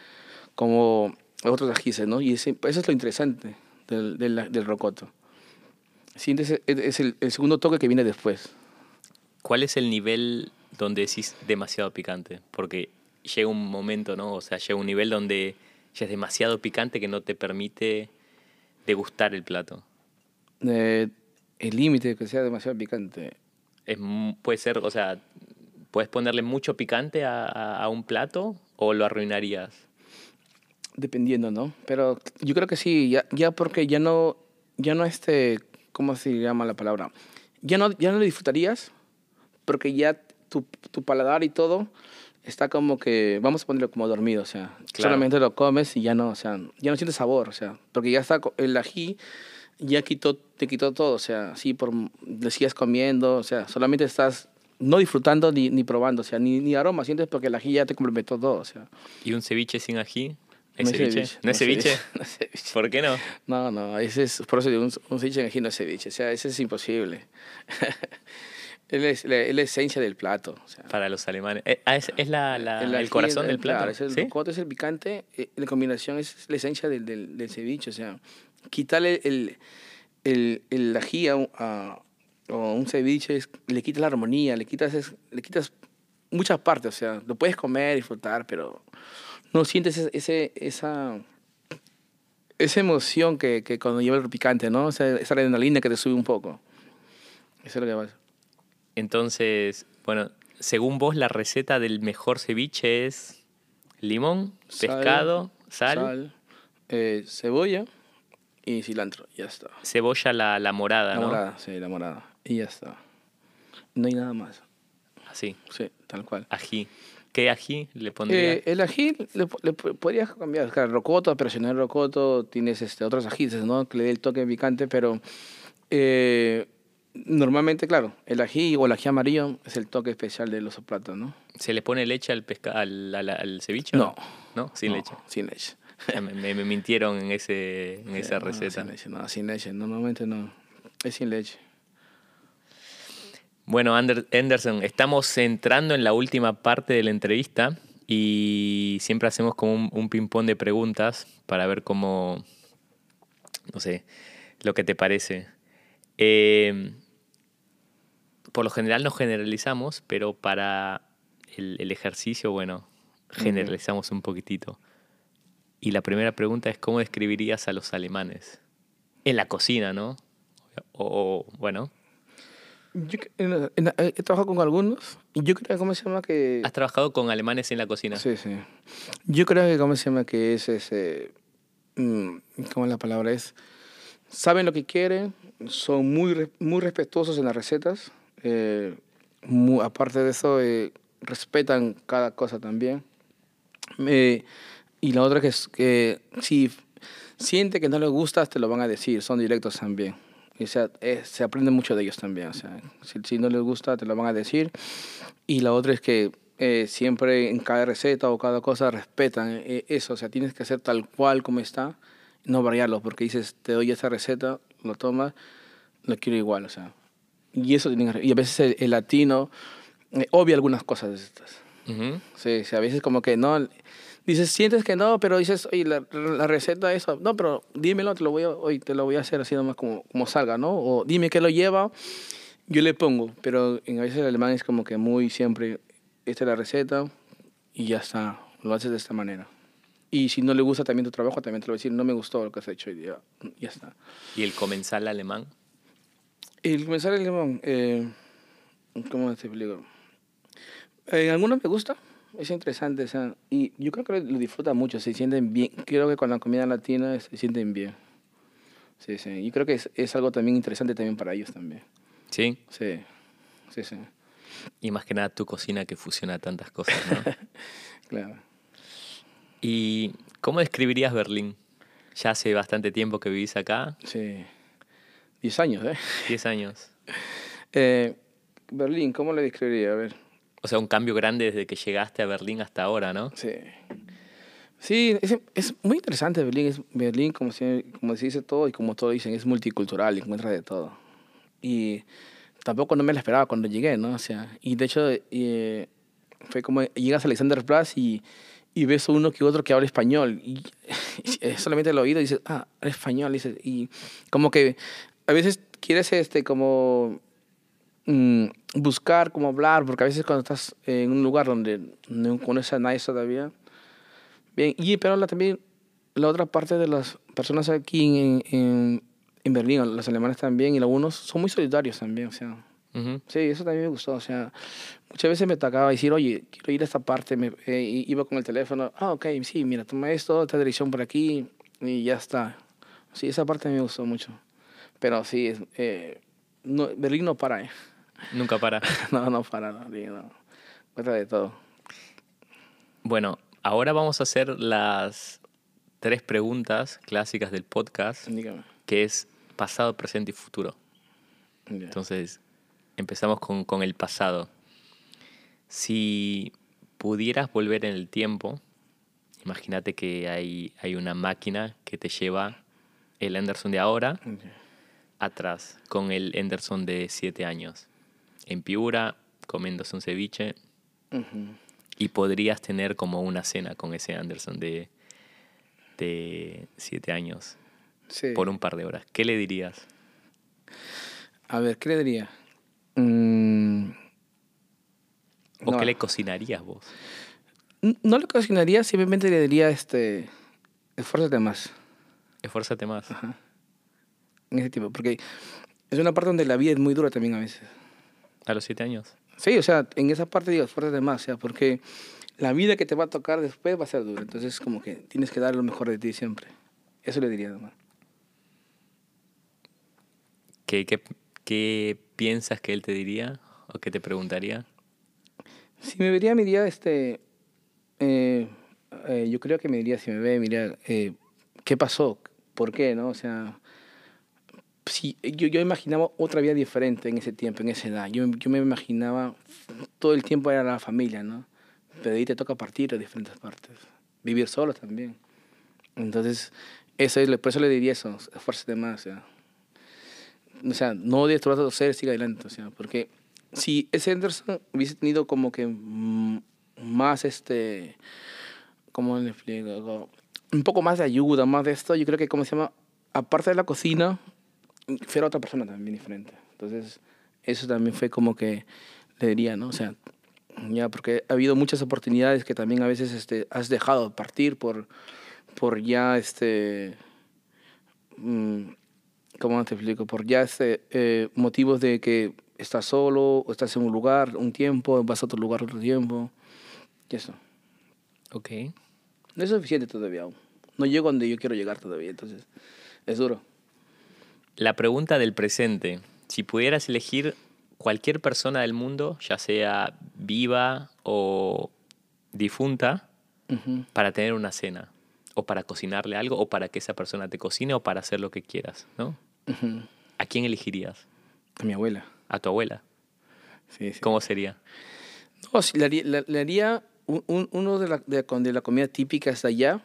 como otros ajíes, ¿no? Y ese- eso es lo interesante del, del, del rocoto. Sientes, es, el, el segundo toque que viene después. ¿Cuál es el nivel donde decís demasiado picante? Porque llega un momento, ¿no? O sea, llega un nivel donde ya es demasiado picante que no te permite degustar el plato. Eh, el límite que sea demasiado picante. Es, puede ser, o sea, ¿puedes ponerle mucho picante a, a- a un plato o lo arruinarías? Dependiendo, ¿no? Pero yo creo que sí, ya, ya porque ya no, ya no este, ¿cómo se llama la palabra? Ya no, ya no lo disfrutarías, porque ya tu, tu paladar y todo está como que, vamos a ponerlo como dormido, o sea, Claro. solamente lo comes y ya no, o sea, ya no sientes sabor, o sea, porque ya está, el ají ya quitó, te quitó todo, o sea, así por, le sigues comiendo, o sea, solamente estás no disfrutando ni, ni probando, o sea, ni, ni aroma sientes porque el ají ya te complementó todo, o sea. ¿Y un ceviche sin ají? ¿Es No ceviche? ceviche, ¿No es ceviche? No es ceviche. ¿Por qué no? No, no, ese es, por eso digo, un, un ceviche en ají no es ceviche, o sea, ese es imposible. es la, es la esencia del plato. O sea, Para los alemanes. Eh, ah, ¿Es, es la, la- el, ají corazón es- del plato? Claro, es el ¿Sí? es el picante, eh, la combinación es la esencia del, del, del ceviche, o sea, quitarle el, el, el ají a, a- a un ceviche, es- le quitas la armonía, le quitas, es- le quitas muchas partes, o sea, lo puedes comer, disfrutar, pero no sientes ese, ese- esa, esa emoción que, que cuando lleva el picante, ¿no? O sea, esa adrenalina que te sube un poco. Eso es lo que pasa. Entonces, bueno, según vos, la receta del mejor ceviche es limón, Sal, pescado, sal, eh, cebolla y cilantro, ya está. cebolla la, la morada, La ¿no? morada, sí, la morada. Y ya está. No hay nada más. Así, Sí, tal cual. ají. ¿Qué ají le pondría? Eh, el ají le, le po- podrías cambiar. Claro, rocoto, pero si no es rocoto, tienes este, otros ajíes, ¿no? Que le dé el toque picante, pero eh, normalmente, claro, el ají o el ají amarillo es el toque especial de los platos, ¿no? ¿Se le pone leche al, pesca al, al- al ceviche? No. ¿No? Sin No, leche. Sin leche. Me, me- me mintieron en, ese, en esa No, receta. sin leche, no, sin leche. Normalmente no. Es sin leche. Bueno, Ander- Anderson, estamos entrando en la última parte de la entrevista y siempre hacemos como un, un ping-pong de preguntas para ver cómo, no sé, lo que te parece. Eh, por lo general no generalizamos, pero para el, el ejercicio, bueno, generalizamos un poquitito. Y la primera pregunta es, ¿cómo describirías a los alemanes? En la cocina, ¿no? O, o, bueno, Yo, en- en- he trabajado con algunos yo creo ¿cómo se llama? Que... ¿Has trabajado con alemanes en la cocina? Sí, sí. Yo creo que, ¿cómo se llama? Que es ese... mm, ¿Cómo la palabra es? Saben lo que quieren, son muy, muy respetuosos en las recetas. eh, aparte de eso, eh, respetan cada cosa también. Eh, y la otra que es que si siente que no les gusta, te lo van a decir, son directos también. Y se, eh, se aprende mucho de ellos también. O sea, si, si no les gusta, te lo van a decir. Y la otra es que eh, siempre en cada receta o cada cosa respetan eh, eso. O sea, tienes que hacer tal cual como está, no variarlo, porque dices, te doy esa receta, lo tomas, lo quiero igual. O sea, y eso Y a veces el, el latino eh, obvia algunas cosas de estas. Ujú. Sí, sí, a veces como que no, dices, sientes que no, pero dices, oye, la, la receta eso, no, pero dímelo, te lo voy a, hoy te lo voy a hacer así nomás como, como salga, ¿no? O dime qué lo lleva, yo le pongo, pero en a veces el alemán es como que muy siempre, esta es la receta y ya está, lo haces de esta manera. Y si no le gusta también tu trabajo, también te lo voy a decir, no me gustó lo que has hecho y ya, ya está. ¿Y el comensal alemán? El comenzar el alemán, eh, ¿cómo te explico? En algunos me gusta, es interesante, o sea, y yo creo que lo disfrutan mucho, se sienten bien. Creo que con la comida latina se sienten bien. Sí, sí. Y creo que es, es algo también interesante también para ellos también. Sí. Sí, sí, sí. Y más que nada tu cocina que fusiona tantas cosas, ¿no? Claro. ¿Y cómo describirías Berlín? Ya hace bastante tiempo que vivís acá, Sí. Diez años, ¿eh? 10 años. eh Berlín, ¿cómo le describiría? A ver. O sea, un cambio grande desde que llegaste a Berlín hasta ahora, ¿no? Sí. Sí, es, es muy interesante Berlín. Es, Berlín, como se, como se dice todo y como todos dicen, es multicultural, encuentra de todo. Y tampoco no me la esperaba cuando llegué, ¿no? O sea, y de hecho, eh, fue como llegas a Alexanderplatz y, y ves uno que otro que habla español. Y solamente el oído y dices, ah, español. Y, dices, y como que a veces quieres, este, como mm, buscar cómo hablar, porque a veces cuando estás en un lugar donde no conoces a nadie todavía. Bien, y pero la, también la otra parte de las personas aquí en, en, en Berlín, los alemanes también, y algunos son muy solidarios también, o sea. Ujú. Sí, eso también me gustó, o sea, muchas veces me tocaba decir, oye, quiero ir a esta parte, me, eh, iba con el teléfono, ah, ok, sí, mira, toma esto, esta dirección por aquí, y ya está. Sí, esa parte me gustó mucho. Pero sí, eh, no, Berlín no para, ¿eh? Nunca para. No, no para, no, no. Cuenta de todo. Bueno, ahora vamos a hacer las tres preguntas clásicas del podcast, Dígame. que es pasado, presente y futuro. Entonces, empezamos con, con el pasado. Si pudieras volver en el tiempo, imagínate que hay, hay una máquina que te lleva el Anderson de ahora atrás, con el Anderson de siete años, en Piura, comiéndose un ceviche, y podrías tener como una cena con ese Anderson de, de siete años Sí. por un par de horas. ¿Qué le dirías? A ver, ¿qué le diría? Mm, ¿O no, qué le cocinarías vos? No le cocinaría, simplemente le diría, este, esfuérzate más. Esfuérzate más. Ajá. En ese tipo, porque es una parte donde la vida es muy dura también a veces. A los siete años. Sí, o sea, en esa parte digo, esfuérzate más, o sea, porque la vida que te va a tocar después va a ser dura. Entonces, como que tienes que dar lo mejor de ti siempre. Eso le diría nomás. ¿Qué, qué, qué piensas que él te diría o qué te preguntaría? Si me vería, me diría, este, eh, eh, yo creo que me diría, si me ve, me diría, eh, ¿qué pasó? ¿Por qué? ¿No? O sea, si, yo, yo imaginaba otra vida diferente en ese tiempo, en esa edad. Yo, yo me imaginaba, todo el tiempo era la familia, ¿no? Pero ahí te toca partir a diferentes partes. Vivir solo también. Entonces, eso es, por eso le diría eso, esfuérzate más, o sea. O sea, no tu brazo ser, sigue adelante, o sea, porque si ese Anderson hubiese tenido como que más este, ¿cómo le explico? Un poco más de ayuda, más de esto, yo creo que, como se llama? Aparte de la cocina, fuera otra persona también diferente. Entonces, eso también fue como que le diría, ¿no? O sea, ya, porque ha habido muchas oportunidades que también a veces este, has dejado partir por, por ya, este, mm, ¿cómo te explico? Por ya este, eh, motivos de que estás solo, o estás en un lugar un tiempo, vas a otro lugar otro tiempo, y eso. Ok. No es suficiente todavía aún. No llego donde yo quiero llegar todavía, entonces es duro. La pregunta del presente. Si pudieras elegir cualquier persona del mundo, ya sea viva o difunta, para tener una cena, o para cocinarle algo, o para que esa persona te cocine, o para hacer lo que quieras, ¿no? ¿A quién elegirías? A mi abuela. ¿A tu abuela? Sí, sí. ¿Cómo sería? No, sí, le haría, le- le haría un- un- uno de la, de, con- de la comida típica hasta allá,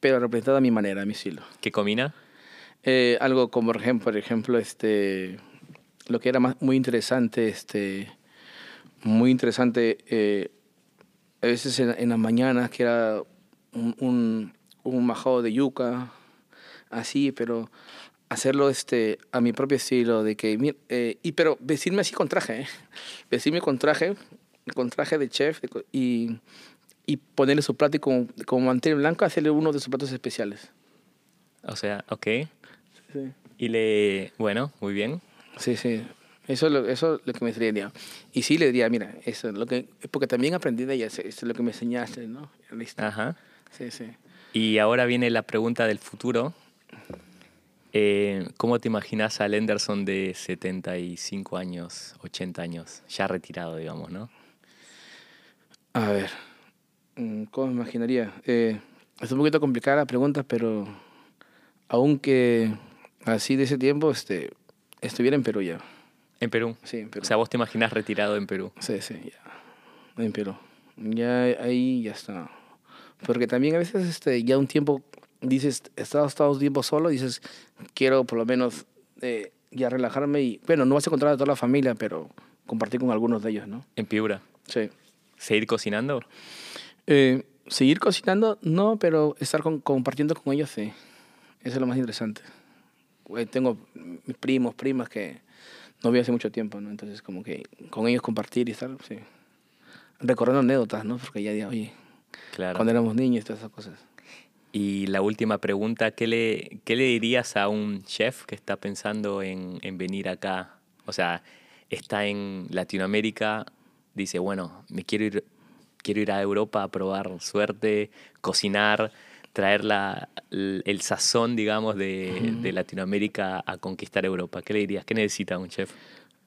pero representada a mi manera, a mi estilo. ¿Qué comina? Eh, algo como, por ejemplo, este, lo que era más, muy interesante, este, muy interesante, eh, a veces en, en las mañanas, que era un, un, un majado de yuca, así, pero hacerlo este, a mi propio estilo, de que, eh, y pero vestirme así con traje, ¿eh? vestirme con traje, con traje de chef de y, y ponerle su plato y como, como mantel blanco, hacerle uno de sus platos especiales. O sea, ok. Sí, Y le... Bueno, muy bien. sí, sí. Eso es lo, eso es lo que me diría. Y sí le diría, mira, eso es lo que, porque también aprendí de ella, eso es lo que me enseñaste, ¿no? Listo. Ajá. Sí, sí. Y ahora viene la pregunta del futuro. Eh, ¿Cómo te imaginas al Henderson de 75 años, 80 años, ya retirado, digamos, no? A ver, mm, ¿cómo me imaginaría? Eh, es un poquito complicada la pregunta, pero aunque así de ese tiempo, este, estuviera en Perú ya. En Perú. Sí, en Perú. O sea, vos te imaginas retirado en Perú. sí, sí, ya. En Perú. Ya ahí ya está. Porque también a veces este, ya un tiempo dices, estás estado un tiempo solo, dices, quiero por lo menos eh, ya relajarme y, bueno, no vas a encontrar a toda la familia, pero compartir con algunos de ellos, ¿no? En Piura. Sí. ¿Seguir cocinando? Eh, seguir cocinando, no, pero estar con- compartiendo con ellos, sí. Eso es lo más interesante. Eh, Tengo mis primos, primas que no vi hace mucho tiempo, ¿no? Entonces, como que con ellos compartir y estar, sí. Recordando anécdotas, ¿no? Porque ya, ya, oye, Claro. cuando éramos niños y todas esas cosas. Y la última pregunta, ¿qué le, qué le dirías a un chef que está pensando en, en venir acá? O sea, está en Latinoamérica, dice, bueno, me quiero ir, quiero ir a Europa a probar suerte, cocinar, traer la, el, sazón, digamos, de, de Latinoamérica a conquistar Europa. ¿Qué le dirías? ¿Qué necesita un chef?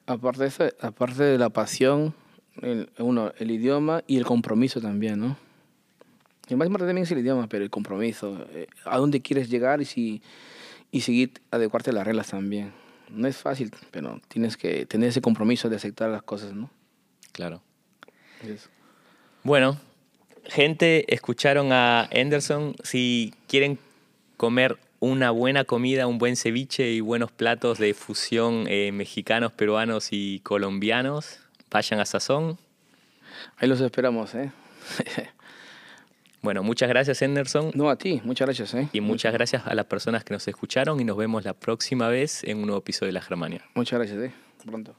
Aparte de eso, aparte de la pasión, el, uno, el idioma y el compromiso también, ¿no? El más importante también es el idioma, pero el compromiso, eh, a dónde quieres llegar y, si, y seguir, adecuarte a las reglas también. No es fácil, pero tienes que tener ese compromiso de aceptar las cosas, ¿no? Claro. Eso. Bueno, gente, escucharon a Anderson. Si quieren comer una buena comida, un buen ceviche y buenos platos de fusión eh, mexicanos, peruanos y colombianos, vayan a Sazón. Ahí los esperamos, ¿eh? Bueno, muchas gracias Anderson no, a ti, muchas gracias, ¿eh? y muchas gracias a las personas que nos escucharon y nos vemos la próxima vez en un nuevo episodio de La Germania. Muchas gracias, ¿eh? Pronto.